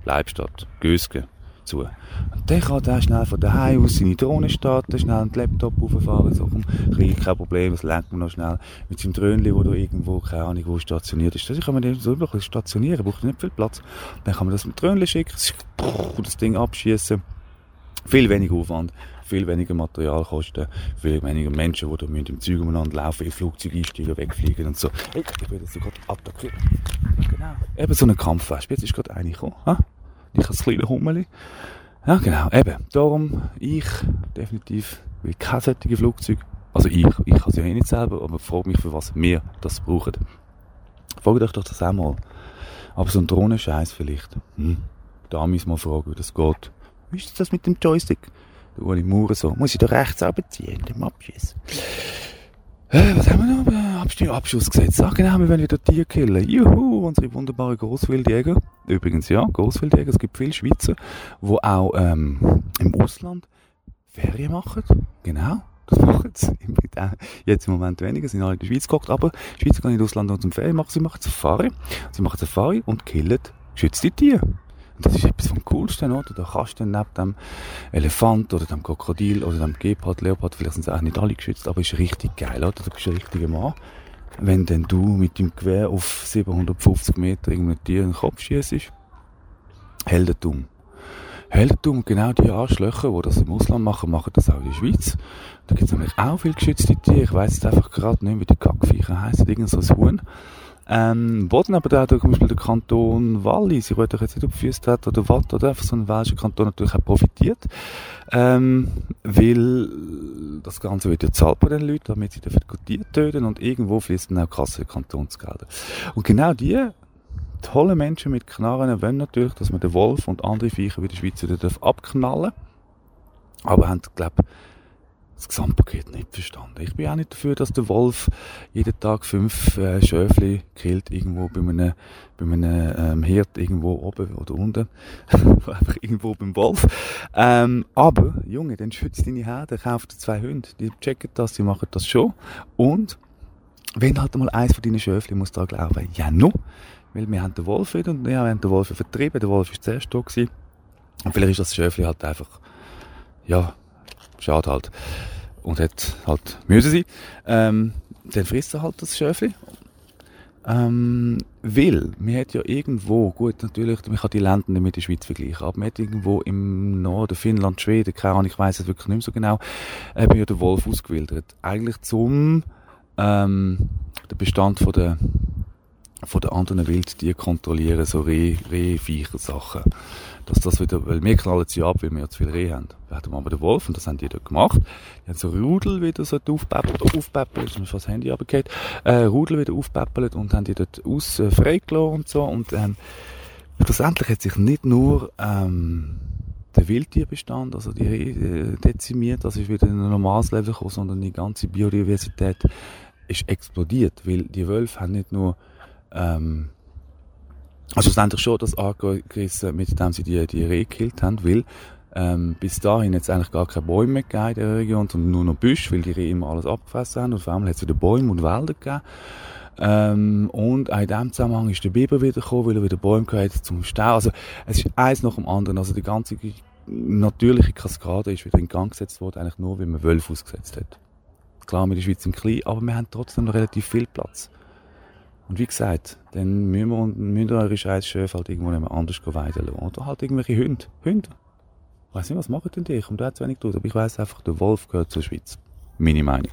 Leibstadt, Gösgen, dazu. Und dann kann der schnell von daheim aus seine Drohne starten, schnell einen Laptop auffahren, so, komm, kriege kein Problem, das lernt man noch schnell mit seinem Dröhnchen, wo da irgendwo, keine Ahnung, wo stationiert ist. Das kann man so wirklich stationieren, braucht nicht viel Platz. Dann kann man das mit Dröhnchen schicken, das Ding abschießen. Viel weniger Aufwand, viel weniger Materialkosten, viel weniger Menschen, die da im Zeug umeinander laufen, in Flugzeug einsteigen, wegfliegen und so. Hey, ich werde jetzt gerade attackiert. Genau. Eben so eine Kampfwespe. Jetzt ist gerade eine gekommen. Ha? Ich als kleiner Hummeli. Ja, genau. Eben. Darum, ich definitiv will kein solches Flugzeug. Also ich, ich kann es ja eh nicht selber, aber frage mich, für was wir das brauchen. Fragt euch doch das auch mal. Aber so ein Drohnenscheiß vielleicht. Hm. Da müssen wir fragen, wie das geht. Wie ist das mit dem Joystick? Der Uli Maurer so. Muss ich da rechts runterziehen, dem Abschuss? Äh, was haben wir noch? Äh, Abstimmung, Abschussgesetz. Ach genau, wir werden wieder Tiere killen. Juhu, unsere wunderbaren Großwildjäger. Übrigens, ja, Großwildjäger. Es gibt viele Schweizer, die auch ähm, im Ausland Ferien machen. Genau. Das machen sie. Jetzt im Moment weniger, sind alle in der Schweiz geguckt, aber die Schweizer gehen in Ausland und zum Ferien machen. Sie machen Safari. Sie machen Safari und killen geschützte Tiere. Das ist etwas vom Coolsten, oder? Da kannst du dann neben dem Elefant oder dem Krokodil oder dem Gepard, Leopard, vielleicht sind sie auch nicht alle geschützt, aber ist richtig geil, oder? Du bist ein richtiger Mann. Wenn denn du mit dem Gewehr auf 750 Meter irgendein Tier in den Kopf schießt, Heldentum. Heldentum, genau die Arschlöcher, die das im Ausland machen, machen das auch in der Schweiz. Da gibt es nämlich auch viele geschützte Tiere. Ich weiss jetzt einfach gerade nicht, wie die Kackviecher heißen, irgend so ein Huhn. Ähm, Boden aber da hat zum Beispiel der Kanton Wallis, ich weiß doch jetzt nicht, ob Füßt hat oder Watt oder einfach so ein walischer Kanton natürlich auch profitiert, ähm, weil das Ganze wird ja zahlt bei den Leuten, damit sie dafür Tiere töten und irgendwo fließen dann auch Kasse Kantonsgelder. Und genau die tolle Menschen mit Knarren wollen natürlich, dass man den Wolf und andere Viecher wie der Schweizer abknallen aber haben, glaube das Gesamtpaket nicht verstanden. Ich bin auch nicht dafür, dass der Wolf jeden Tag fünf äh, Schöfli killt, irgendwo bei einem, bei einem ähm, Hirt, irgendwo oben oder unten. Einfach irgendwo beim Wolf. Ähm, aber, Junge, dann schützt deine Herde, kauft zwei Hunde. Die checken das, die machen das schon. Und, wenn halt mal eins von deinen Schöfli muss da glauben, ja, no. Weil wir haben den Wolf wieder und ja, wir haben den Wolf vertrieben. Der Wolf war zuerst da gewesen. Und vielleicht ist das Schöfli halt einfach, ja, schade halt. Und hat halt müssen sein. Ähm, dann frisst er halt das Schöfli. Ähm, weil, man hat ja irgendwo, gut, natürlich, man kann die Länder nicht mit der Schweiz vergleichen, aber man hat irgendwo im Norden, Finnland, Schweden, keine Ahnung, ich weiß es wirklich nicht mehr so genau, eben ja den Wolf ausgewildert. Eigentlich zum, ähm, den Bestand von der, von den anderen Wildtieren kontrollieren, so Reh, Rehviecher-Sachen dass das wieder, weil wir knallen sie ab, weil wir ja zu viel Reh haben. Wir hatten aber den Wolf und das haben die dort gemacht. Die haben so Rudel wieder so aufpäppelt, aufpäppelt, ist mir fast das Handy runtergefallen, äh, Rudel wieder aufpäppelt und haben die dort aus äh, freigelassen und so und ähm, schlussendlich hat sich nicht nur ähm, der Wildtierbestand, also die äh, dezimiert, das ist wieder in ein normales Level gekommen, sondern die ganze Biodiversität ist explodiert, weil die Wölfe haben nicht nur ähm, also schlussendlich schon das angerissen, mit dem sie die, die Rehe gekillt haben, weil ähm, bis dahin jetzt eigentlich gar keine Bäume mehr gegeben in der Region, sondern nur noch Büsche, weil die Rehe immer alles abgefressen haben und vor allem hat es wieder Bäume und Wälder gegeben. Ähm, und auch in diesem Zusammenhang ist der Biber wieder gekommen, weil er wieder Bäume gehört zum Stau. Also es ist eins nach dem anderen. Also die ganze natürliche Kaskade ist wieder in Gang gesetzt worden, eigentlich nur, weil man Wölfe ausgesetzt hat. Klar, mit der Schweiz im Klein, aber wir haben trotzdem noch relativ viel Platz. Und wie gesagt, dann müssen wir, müssen wir eure scheiß Schöfe halt irgendwo nicht mehr anders weiden lassen. Oder halt irgendwelche Hunde. Hunde. Ich weiss nicht, was machen denn die? Ich komme da zu wenig durch. Aber ich weiss einfach, der Wolf gehört zur Schweiz. Meine Meinung.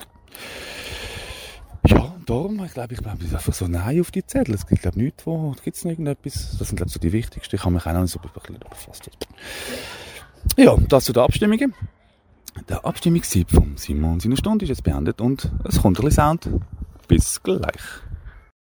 Ja, darum, ich glaube, ich ist einfach so Nein auf die Zettel. Es gibt, glaube ich, nichts, wo, gibt es irgendetwas? Das sind, glaube ich, so die wichtigsten. Ich habe mich auch noch nicht so befasst. Ja, das zu den Abstimmungen. Der Abstimmungssieg von Simon seiner Stunde ist jetzt beendet und es kommt ein bisschen Sound. Bis gleich.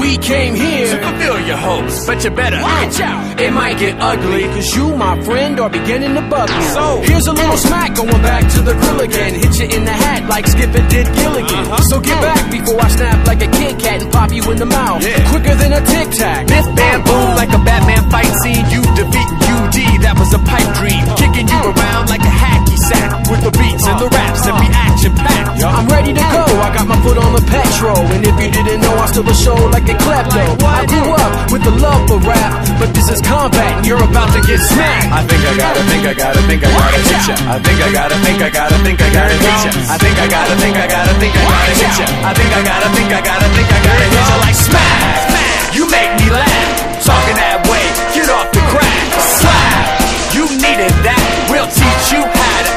We came here to fulfill your hopes, but you better watch out. It might get ugly, cause you, my friend, are beginning to bug me. So, here's a little smack going back to the grill again. Hit you in the hat like Skipper did Gilligan. Uh-huh. So get back before I snap like a Kit Kat and pop you in the mouth. Quicker than a tic tac. Biff bamboo like a Batman fight scene. You defeating UD, that was a pipe dream. Kicking you uh. around like a hacky sack with the beats and the raps and reaction packed. I'm ready to go. I got my foot on the petrol. And if you didn't know, I still a show like a klepto. I grew up with the love for rap, but this is combat and you're about to get smacked. I think I gotta think I gotta think I gotta hit ya. I think I gotta think I gotta think I gotta hit ya. I think I gotta think I gotta think I gotta hit ya. I think I gotta think I gotta think I gotta hit ya. Like smack, you make me laugh. Talking that way, get off the crack. Slap, you needed that. We'll teach you how to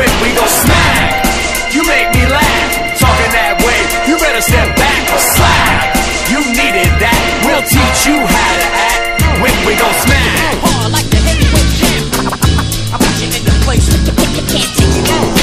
when we go smack. You make me laugh. Talking that way, you better step back or slap. You needed that. We'll teach you how to act when we go smack. hard like the heavyweight champ. I put you in the place that you can't take you down.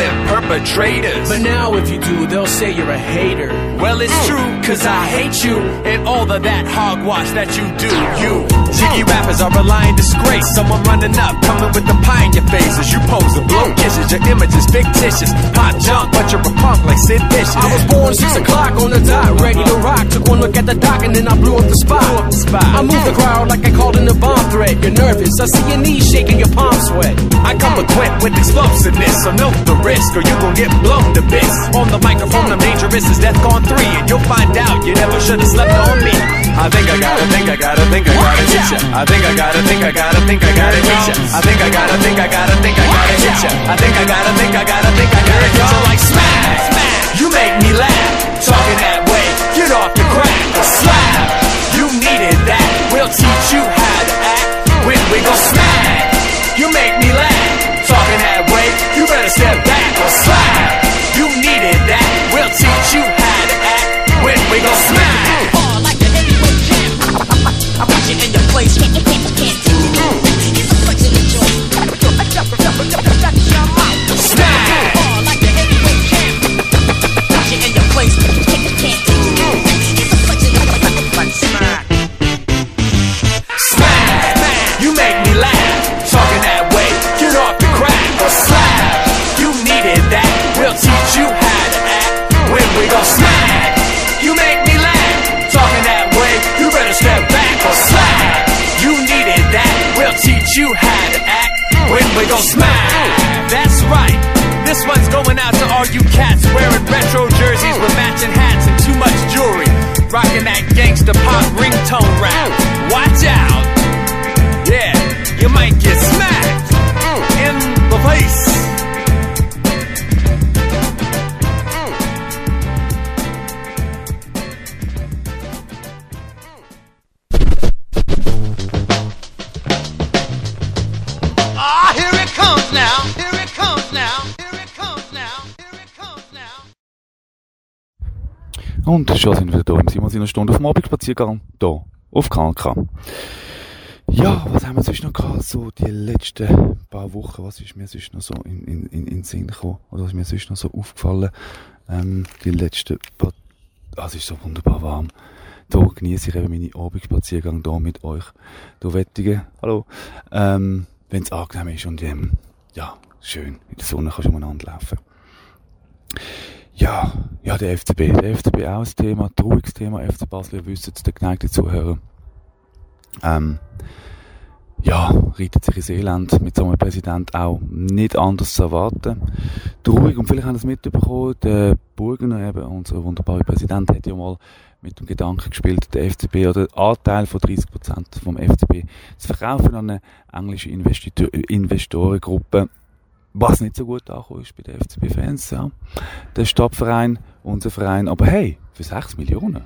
To call them perpetrators. But now if you do, they'll say you're a hater. Well, it's true, cause I hate you and all of that hogwash that you do. You jiggy rappers are a lying disgrace. Someone running up, coming with the pie in your faces. you pose and blow kisses. Your image is fictitious. Hot junk, but you're a punk like Sid Vicious. I was born six o'clock on the dot, ready to rock. Took one look at the dock and then I blew up the spot. Blew up the spot. I moved the crowd like I called in a bomb threat. You're nervous, I see your knees shaking, your palms sweat. I come equipped with explosiveness, so note the risk or you gon' get blown to bits. On the microphone, I'm dangerous as Death Gone 3, and you'll find out you never should've slept on me. I think I gotta think I gotta think I gotta hit ya. I think I gotta think I gotta think I gotta hit ya. I think I gotta think I gotta think I gotta hit ya. I think I gotta think I gotta think I gotta hit ya. Like smack, smack, you make me laugh. Talking that way, get off the crack slap. You needed that. We'll teach you how to act when we go smack. Vegas. We go smack. That's right. This one's going out to all you cats wearing retro jerseys with matching hats and too much jewelry. Rocking that gangsta pop ringtone rap. Watch out. Und schon sind wir wieder da im Simon seiner Stunde auf dem Abendspaziergang. Da, auf KNK. Ja, was haben wir sonst noch gehabt? So die letzten paar Wochen, was ist mir sonst noch so in, in, in, in Sinn gekommen? Oder was ist mir sonst noch so aufgefallen? Ähm, die letzten paar, ah, es ist so wunderbar warm. Da genieße ich eben meine Abendspaziergang da mit euch. Da Wettige, hallo. Ähm, wenn es angenehm ist und ähm, ja, schön. In der Sonne kannst du umeinander laufen. Ja, ja, der FCB. Der FCB auch ein Thema, trauriges Thema. FC Basel, ihr wisst es, der geneigte Zuhörer. Ähm, ja, reitet sich ins Elend mit so einem Präsident auch nicht anders zu erwarten. Traurig, und vielleicht haben Sie es mitbekommen, der Burgener eben, unser wunderbarer Präsident, hat ja mal mit dem Gedanken gespielt, der FCB oder den Anteil von 30% vom FCB zu verkaufen an eine englische Investorengruppe, was nicht so gut angekommen ist bei den FCB-Fans, ja. Der Stadtverein, unser Verein, aber hey, für 6 Millionen.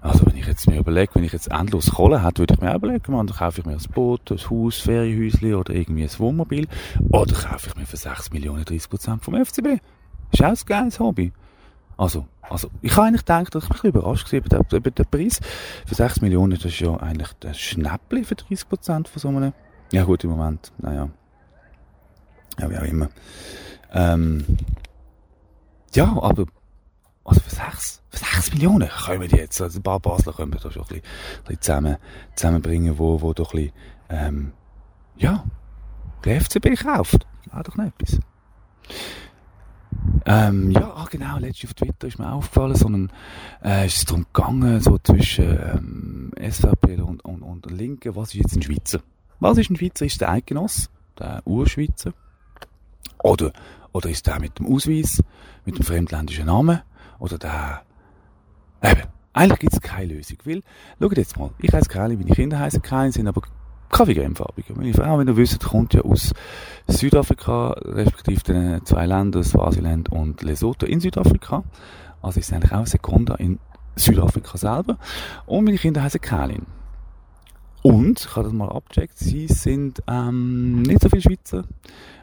Also wenn ich jetzt mir überlege, wenn ich jetzt endlos Kohle hätte, würde ich mir auch überlegen, man, dann kaufe ich mir ein Boot, ein Haus, Ferienhäuschen oder irgendwie ein Wohnmobil. Oder kaufe ich mir für 6 Millionen 30% vom FCB. Ist auch ein geiles Hobby. Also, also, ich habe eigentlich gedacht, ich bisschen überrascht war über den, über den Preis. Für 6 Millionen, das ist ja eigentlich ein Schnäppli für 30% von so einem. Ja gut, im Moment, naja. Ja, wie auch immer. Ähm, ja, aber also für sechs, für sechs Millionen können die jetzt, also ein paar Basler können wir da schon ein bisschen, zusammen, zusammenbringen, wo, wo doch ein bisschen, ähm, ja, der FCB kauft. Auch doch noch etwas. Ähm, ja, ah, genau, letztens auf Twitter ist mir aufgefallen, sondern äh, ist es darum gegangen, so zwischen ähm, SVP und, und, und Linken, was ist jetzt ein Schweizer? Was ist ein Schweizer? Ist der Eidgenoss, der Urschweizer? Oder, oder ist der mit dem Ausweis, mit dem fremdländischen Namen? Oder der... Eben, eigentlich gibt es keine Lösung, weil, schaut jetzt mal, ich heiße Kelly, meine Kinder heißen Kelly, sind aber Kaffeecremefarbig. Meine Frau, wenn ihr wisst, kommt ja aus Südafrika, respektive den zwei Ländern, Swasiland und Lesotho in Südafrika. Also ist eigentlich auch Sekunda in Südafrika selber. Und meine Kinder heißen Kalin. Und, ich habe das mal abgecheckt, sie sind ähm, nicht so viele Schweizer.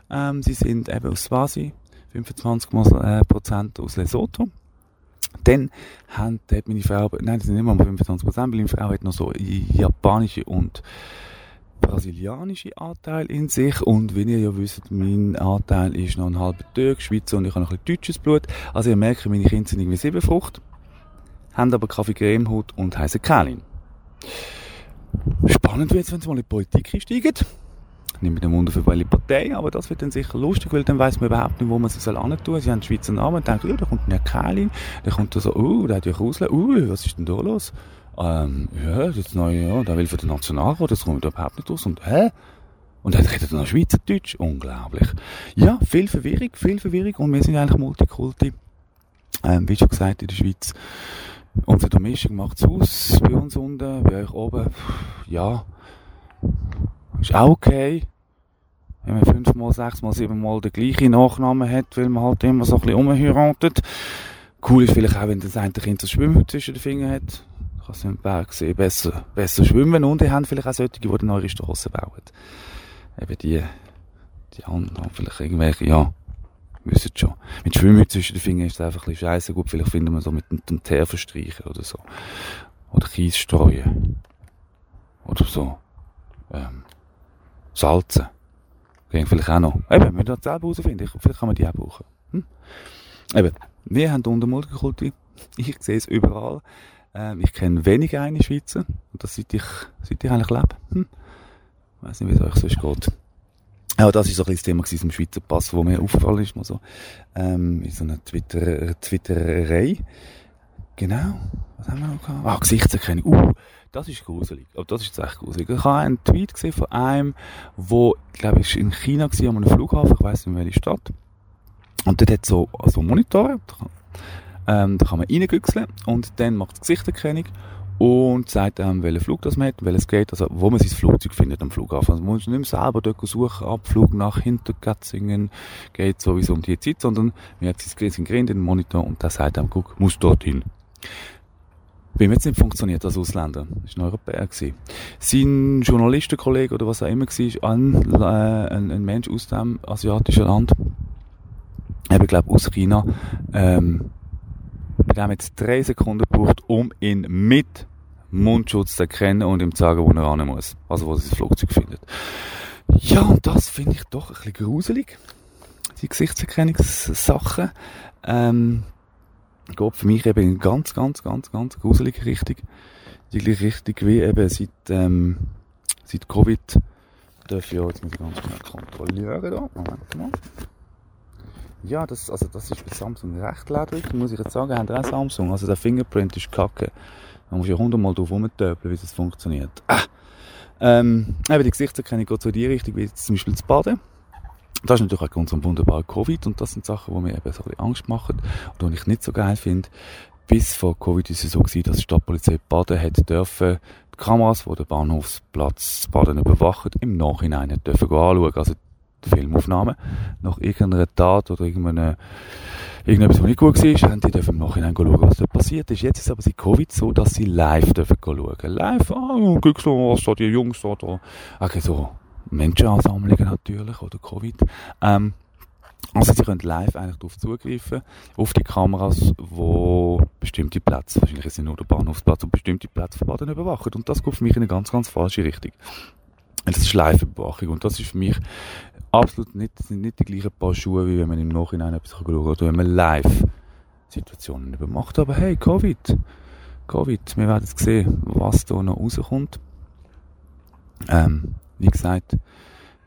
Ähm, sie sind eben aus Swasi, 25% aus Lesotho. Dann hat, meine Frau, nein, das sind nicht mal 25%, weil meine Frau hat noch so japanische und brasilianische Anteil in sich und wie ihr ja wisst, mein Anteil ist noch ein halber Türk, Schweizer und ich habe noch ein bisschen deutsches Blut. Also ihr merkt, meine Kinder sind irgendwie sieben Frucht, haben aber Kaffee Cremehut und heißen Kalin. Spannend wird es, wenn sie mal in die Politik einsteigen. Nicht mit dem Wunder für welche Partei, aber das wird dann sicher lustig, weil dann weiss man überhaupt nicht, wo man sich anstun soll. Sie haben einen Schweizer Namen und denken, ja, da kommt ein Kalin, dann kommt da so, uh, der hat ja Krusle, uh, was ist denn da los? Ähm, ja, das neue Jahr, der will für den Nationalrat, das kommt überhaupt nicht aus. Und, hä? Und dann redet er noch Schweizerdeutsch. Unglaublich. Ja, viel Verwirrung, viel Verwirrung. Und wir sind eigentlich Multikulti. Ähm, wie schon gesagt, in der Schweiz. Unsere Mischung macht's aus. Bei uns unten, bei euch oben. Ja. Ist auch okay. Wenn man fünfmal, sechsmal, siebenmal den gleichen Nachnamen hat, weil man halt immer so ein bisschen umheiratet. Cool ist vielleicht auch, wenn das eine Kind das Schwimmen zwischen den Fingern hat kann es im Bergsee besser, besser schwimmen und die haben vielleicht auch solche, die neue Strassen bauen. Eben die, die anderen haben vielleicht irgendwelche, ja, wissen schon. Mit Schwimmen zwischen den Fingern ist es einfach ein bisschen scheiße. Gut, vielleicht finden wir so mit dem Teer verstreichen oder so. Oder Kies streuen. Oder so. Ähm, Salzen. Gehen vielleicht auch noch. Eben, wir das selber herausfinden, vielleicht kann man die auch brauchen. Hm? Eben, wir haben unter Multikulti. Ich sehe es überall. Ähm, ich kenne wenig eine Schweizer. Und das seit ich, seit ich eigentlich lebe. Hm. Ich weiss nicht, wie es euch sonst geht. Aber das ist so ein das Thema zum Schweizer Pass, wo mir aufgefallen ist, mal so, ähm, in so einer Twitter, Twittererei. Genau. Was haben wir noch gehabt? Ah, Gesichtserkennung. Uh, das ist gruselig. Aber das ist echt gruselig. Ich habe einen Tweet gesehen von einem, wo, glaube ich, in China war, an einem Flughafen, ich weiss nicht, in welcher Stadt. Und dort hat so, also Monitore, ähm, da kann man reingüchseln und dann macht es Gesichterkennung und sagt einem, welchen Flug das man hat, welches geht, also wo man sein Flugzeug findet am Flughafen. Also man muss nicht mehr selber dort suchen, Abflug nach Hintergatzingen, geht sowieso um die Zeit, sondern man hat sein, Gerät den Monitor und der sagt einem, guck, muss dorthin. Bei mir jetzt nicht funktioniert als Ausländer. Das war ein Europäer. Gewesen. Sein Journalistenkollege oder was auch immer war, ein, äh, ein, ein Mensch aus dem asiatischen Land, eben, glaube aus China, ähm, bei dem jetzt drei Sekunden braucht, um ihn mit Mundschutz erkennen und ihm sagen, wo er ran muss. Also, wo er sein Flugzeug findet. Ja, und das finde ich doch ein bisschen gruselig. Die Gesichtserkennungssachen. Ähm, geht für mich eben in ganz, ganz, ganz, ganz gruselige Richtung. Die gleiche Richtung wie eben seit, ähm, seit Covid darf ich ja, jetzt muss ich ganz schnell kontrollieren da. Moment mal. Ja, das, also das ist bei Samsung recht lederig, muss ich jetzt sagen. Haben auch Samsung? Also der Fingerprint ist kacke. Da muss ich hundertmal drauf rumtöpeln, wie das funktioniert. Ah. Ähm, eben die Gesichtserkennung geht so in die Richtung, wie zum Beispiel das Baden. Das ist natürlich auch ganz wunderbar Covid und das sind Sachen, die mir eben so ein bisschen Angst machen und die ich nicht so geil finde. Bis vor Covid ist es so gewesen, dass die Stadtpolizei Baden hätte dürfen, die Kameras, die den Bahnhofsplatz Baden überwachen, im Nachhinein dürfen anschauen. Also Filmaufnahmen nach irgendeiner Tat oder irgendeiner, irgendetwas, was nicht gut war, haben die dürfen im Nachhinein schauen, was da passiert ist. Jetzt ist aber seit Covid so, dass sie live dürfen schauen. Live, ah, guckst du, was da die Jungs da, da. Okay, so Menschenansammlungen natürlich, oder Covid. Ähm, also sie können live eigentlich darauf zugreifen, auf die Kameras, wo bestimmte Plätze, wahrscheinlich es nur der Bahnhofsplatz, und bestimmte Plätze von Baden überwachen. Und das geht für mich in eine ganz, ganz falsche Richtung. Das ist Live-Überwachung und das ist für mich absolut nicht, sind nicht die gleichen Paar Schuhe, wie wenn man im Nachhinein etwas schauen kann oder wenn man live Situationen übermacht. Aber hey, Covid. Covid. Wir werden sehen, was da noch rauskommt. Ähm, wie gesagt,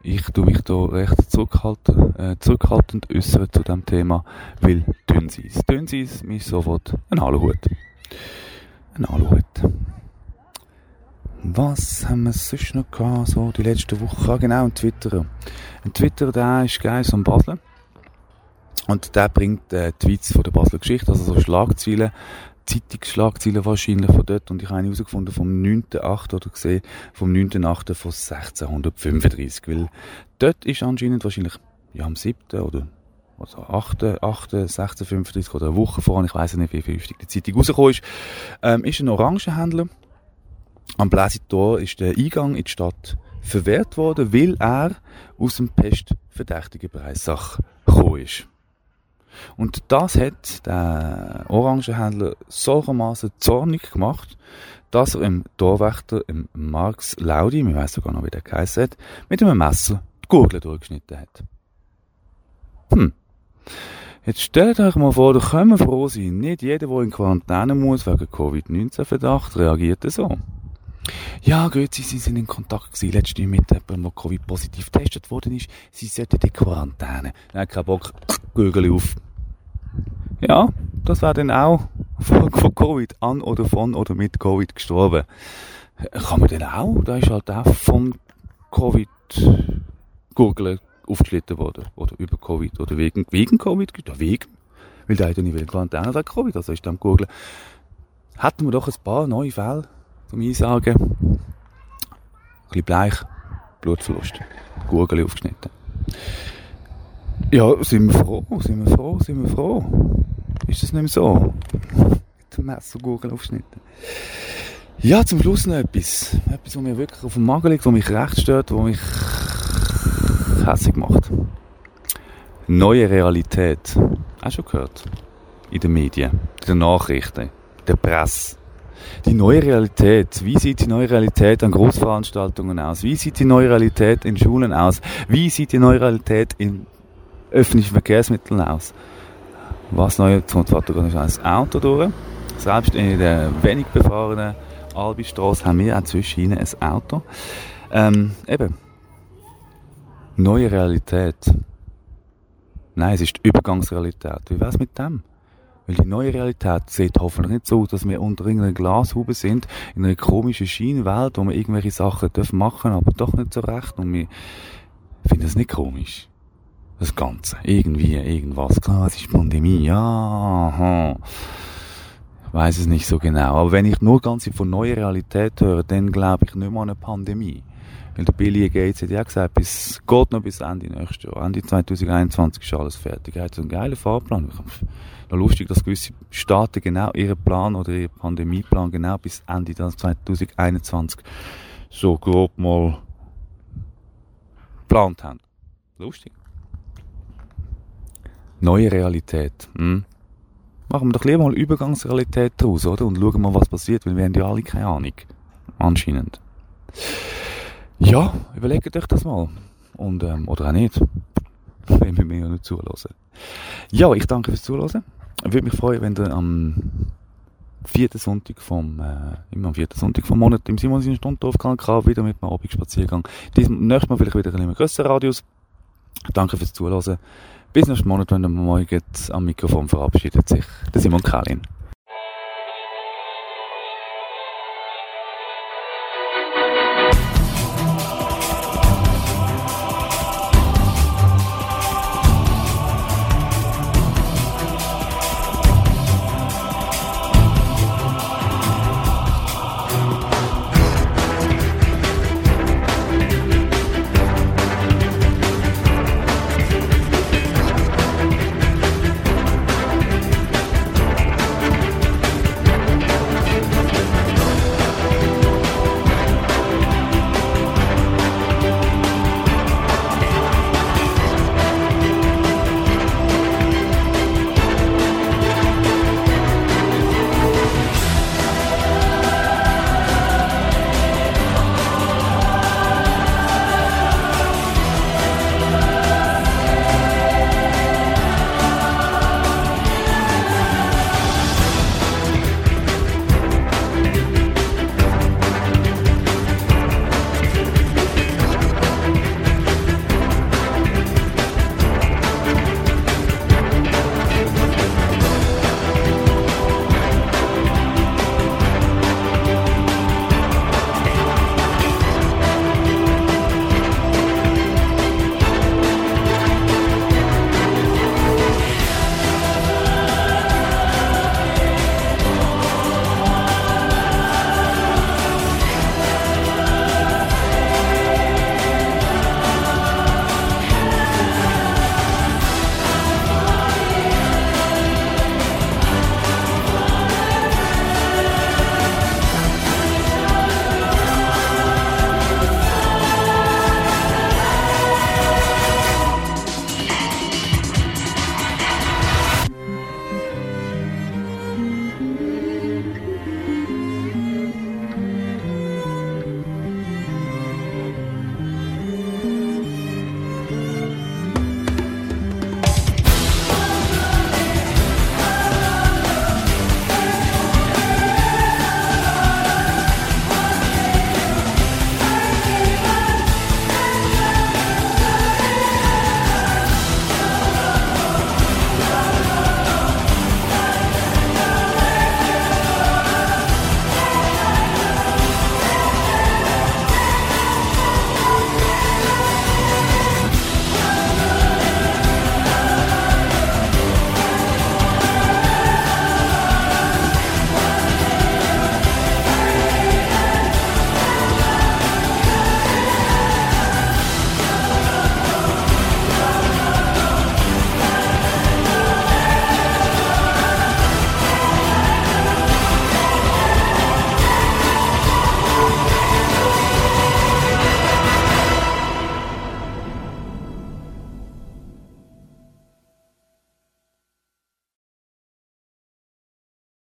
ich tue mich da recht zurückhaltend, äh, zurückhaltend äußern zu dem Thema, weil dünn sie es. Dünn sie es, mich sofort ein Aluhut. Ein Aluhut. Was haben wir sonst noch gehabt, so die letzte Woche? Ah, genau, ein Twitter. Ein Twitter, der ist geil, so ein Basler. Und der bringt äh, Tweets von der Basler Geschichte, also so Schlagzeilen, Zeitungsschlagzeilen wahrscheinlich von dort. Und ich habe eine herausgefunden vom 9.8. oder gesehen, vom 9.8. von 1635. Weil dort ist anscheinend wahrscheinlich, ja, am 7. oder also 8. 8. 1635 oder eine Woche voran, ich weiß nicht, wie viel die Zeitung rausgekommen ist, ähm, ist ein Orangenhändler. Am Bläsitor ist der Eingang in die Stadt verwehrt worden, weil er aus dem pestverdächtigen Preissach gekommen ist. Und das hat der Orangenhändler solchermaßen zornig gemacht, dass er im Torwächter, im Marx Laudi, ich weiß sogar noch, wie der geheißen hat, mit einem Messer die Gurgel durchgeschnitten hat. Hm. Jetzt stellt euch mal vor, da können wir froh sein. Nicht jeder, der in Quarantäne muss wegen Covid-19-Verdacht, reagiert so. Ja, grüezi, Sie sind in Kontakt gewesen, letztens mit jemandem, der Covid-positiv getestet worden ist. Sie sollten in Quarantäne. Nein, kein Bock, Gürgel auf. Ja, das wäre dann auch von, von Covid an oder von oder mit Covid gestorben. Kann man denn auch? Da ist halt auch von Covid Gurgeln aufgeschnitten worden. Oder über Covid. Oder wegen, wegen Covid. Ja, wegen. Weil der hat ja nicht in Quarantäne wegen Covid, also ist dann Gurgeln. Hätten wir doch ein paar neue Fälle zum Einsagen. Ein bisschen bleich, Blutverlust. Gurgel aufgeschnitten. Ja, sind wir froh, sind wir froh, sind wir froh. Ist das nicht mehr so? Mit dem Messer Gurgel aufgeschnitten. Ja, zum Schluss noch etwas. Etwas, was mir wirklich auf dem Magen liegt, was mich recht stört, was mich hässlich macht. Neue Realität. Du schon gehört? In den Medien, in den Nachrichten, in der Presse. Die neue Realität. Wie sieht die neue Realität an Großveranstaltungen aus? Wie sieht die neue Realität in Schulen aus? Wie sieht die neue Realität in öffentlichen Verkehrsmitteln aus? Was neu zum ist ein Auto durch. Selbst in der wenig befahrenen Albistrasse haben wir auch zwischen ein Auto. Ähm, eben. Neue Realität. Nein, es ist Übergangsrealität. Wie wär's mit dem? Weil die neue Realität sieht hoffentlich nicht so aus, dass wir unter irgendeiner Glashaube sind, in einer komischen Schienenwelt, wo wir irgendwelche Sachen dürfen machen, aber doch nicht so recht. Und wir finden das nicht komisch. Das Ganze. Irgendwie, irgendwas. Klar, es ist Pandemie. Ja, aha. Ich weiß es nicht so genau. Aber wenn ich nur ganz von neuer Realität höre, dann glaube ich nicht mehr an eine Pandemie. Weil der Billy Gates hat ja gesagt, bis, geht noch bis Ende nächstes Jahr. Ende 2021 ist alles fertig. Er hat so einen geilen Fahrplan. Noch lustig, dass gewisse Staaten genau ihren Plan oder ihren Pandemieplan genau bis Ende 2021 so grob mal geplant haben. Lustig. Neue Realität. Hm? Machen wir doch lieber mal Übergangsrealität draus, oder? Und schauen mal, was passiert, weil wir haben ja alle keine Ahnung. Anscheinend. Ja, überlegt euch das mal. Und, ähm, oder auch nicht. Wenn wir mir ja nicht zulassen. Ja, ich danke fürs Zuhören. Ich würde mich freuen, wenn ihr am vierten Sonntag vom, äh, immer am vierten Sonntag vom Monat im Simon seine Stunde drauf kann, wieder mit einem Abendspaziergang. Nächstes Mal vielleicht wieder ein bisschen grösser Radius. Danke fürs Zuhören. Bis nächsten Monat, wenn ihr morgen am Mikrofon verabschiedet sich der Simon Kalin.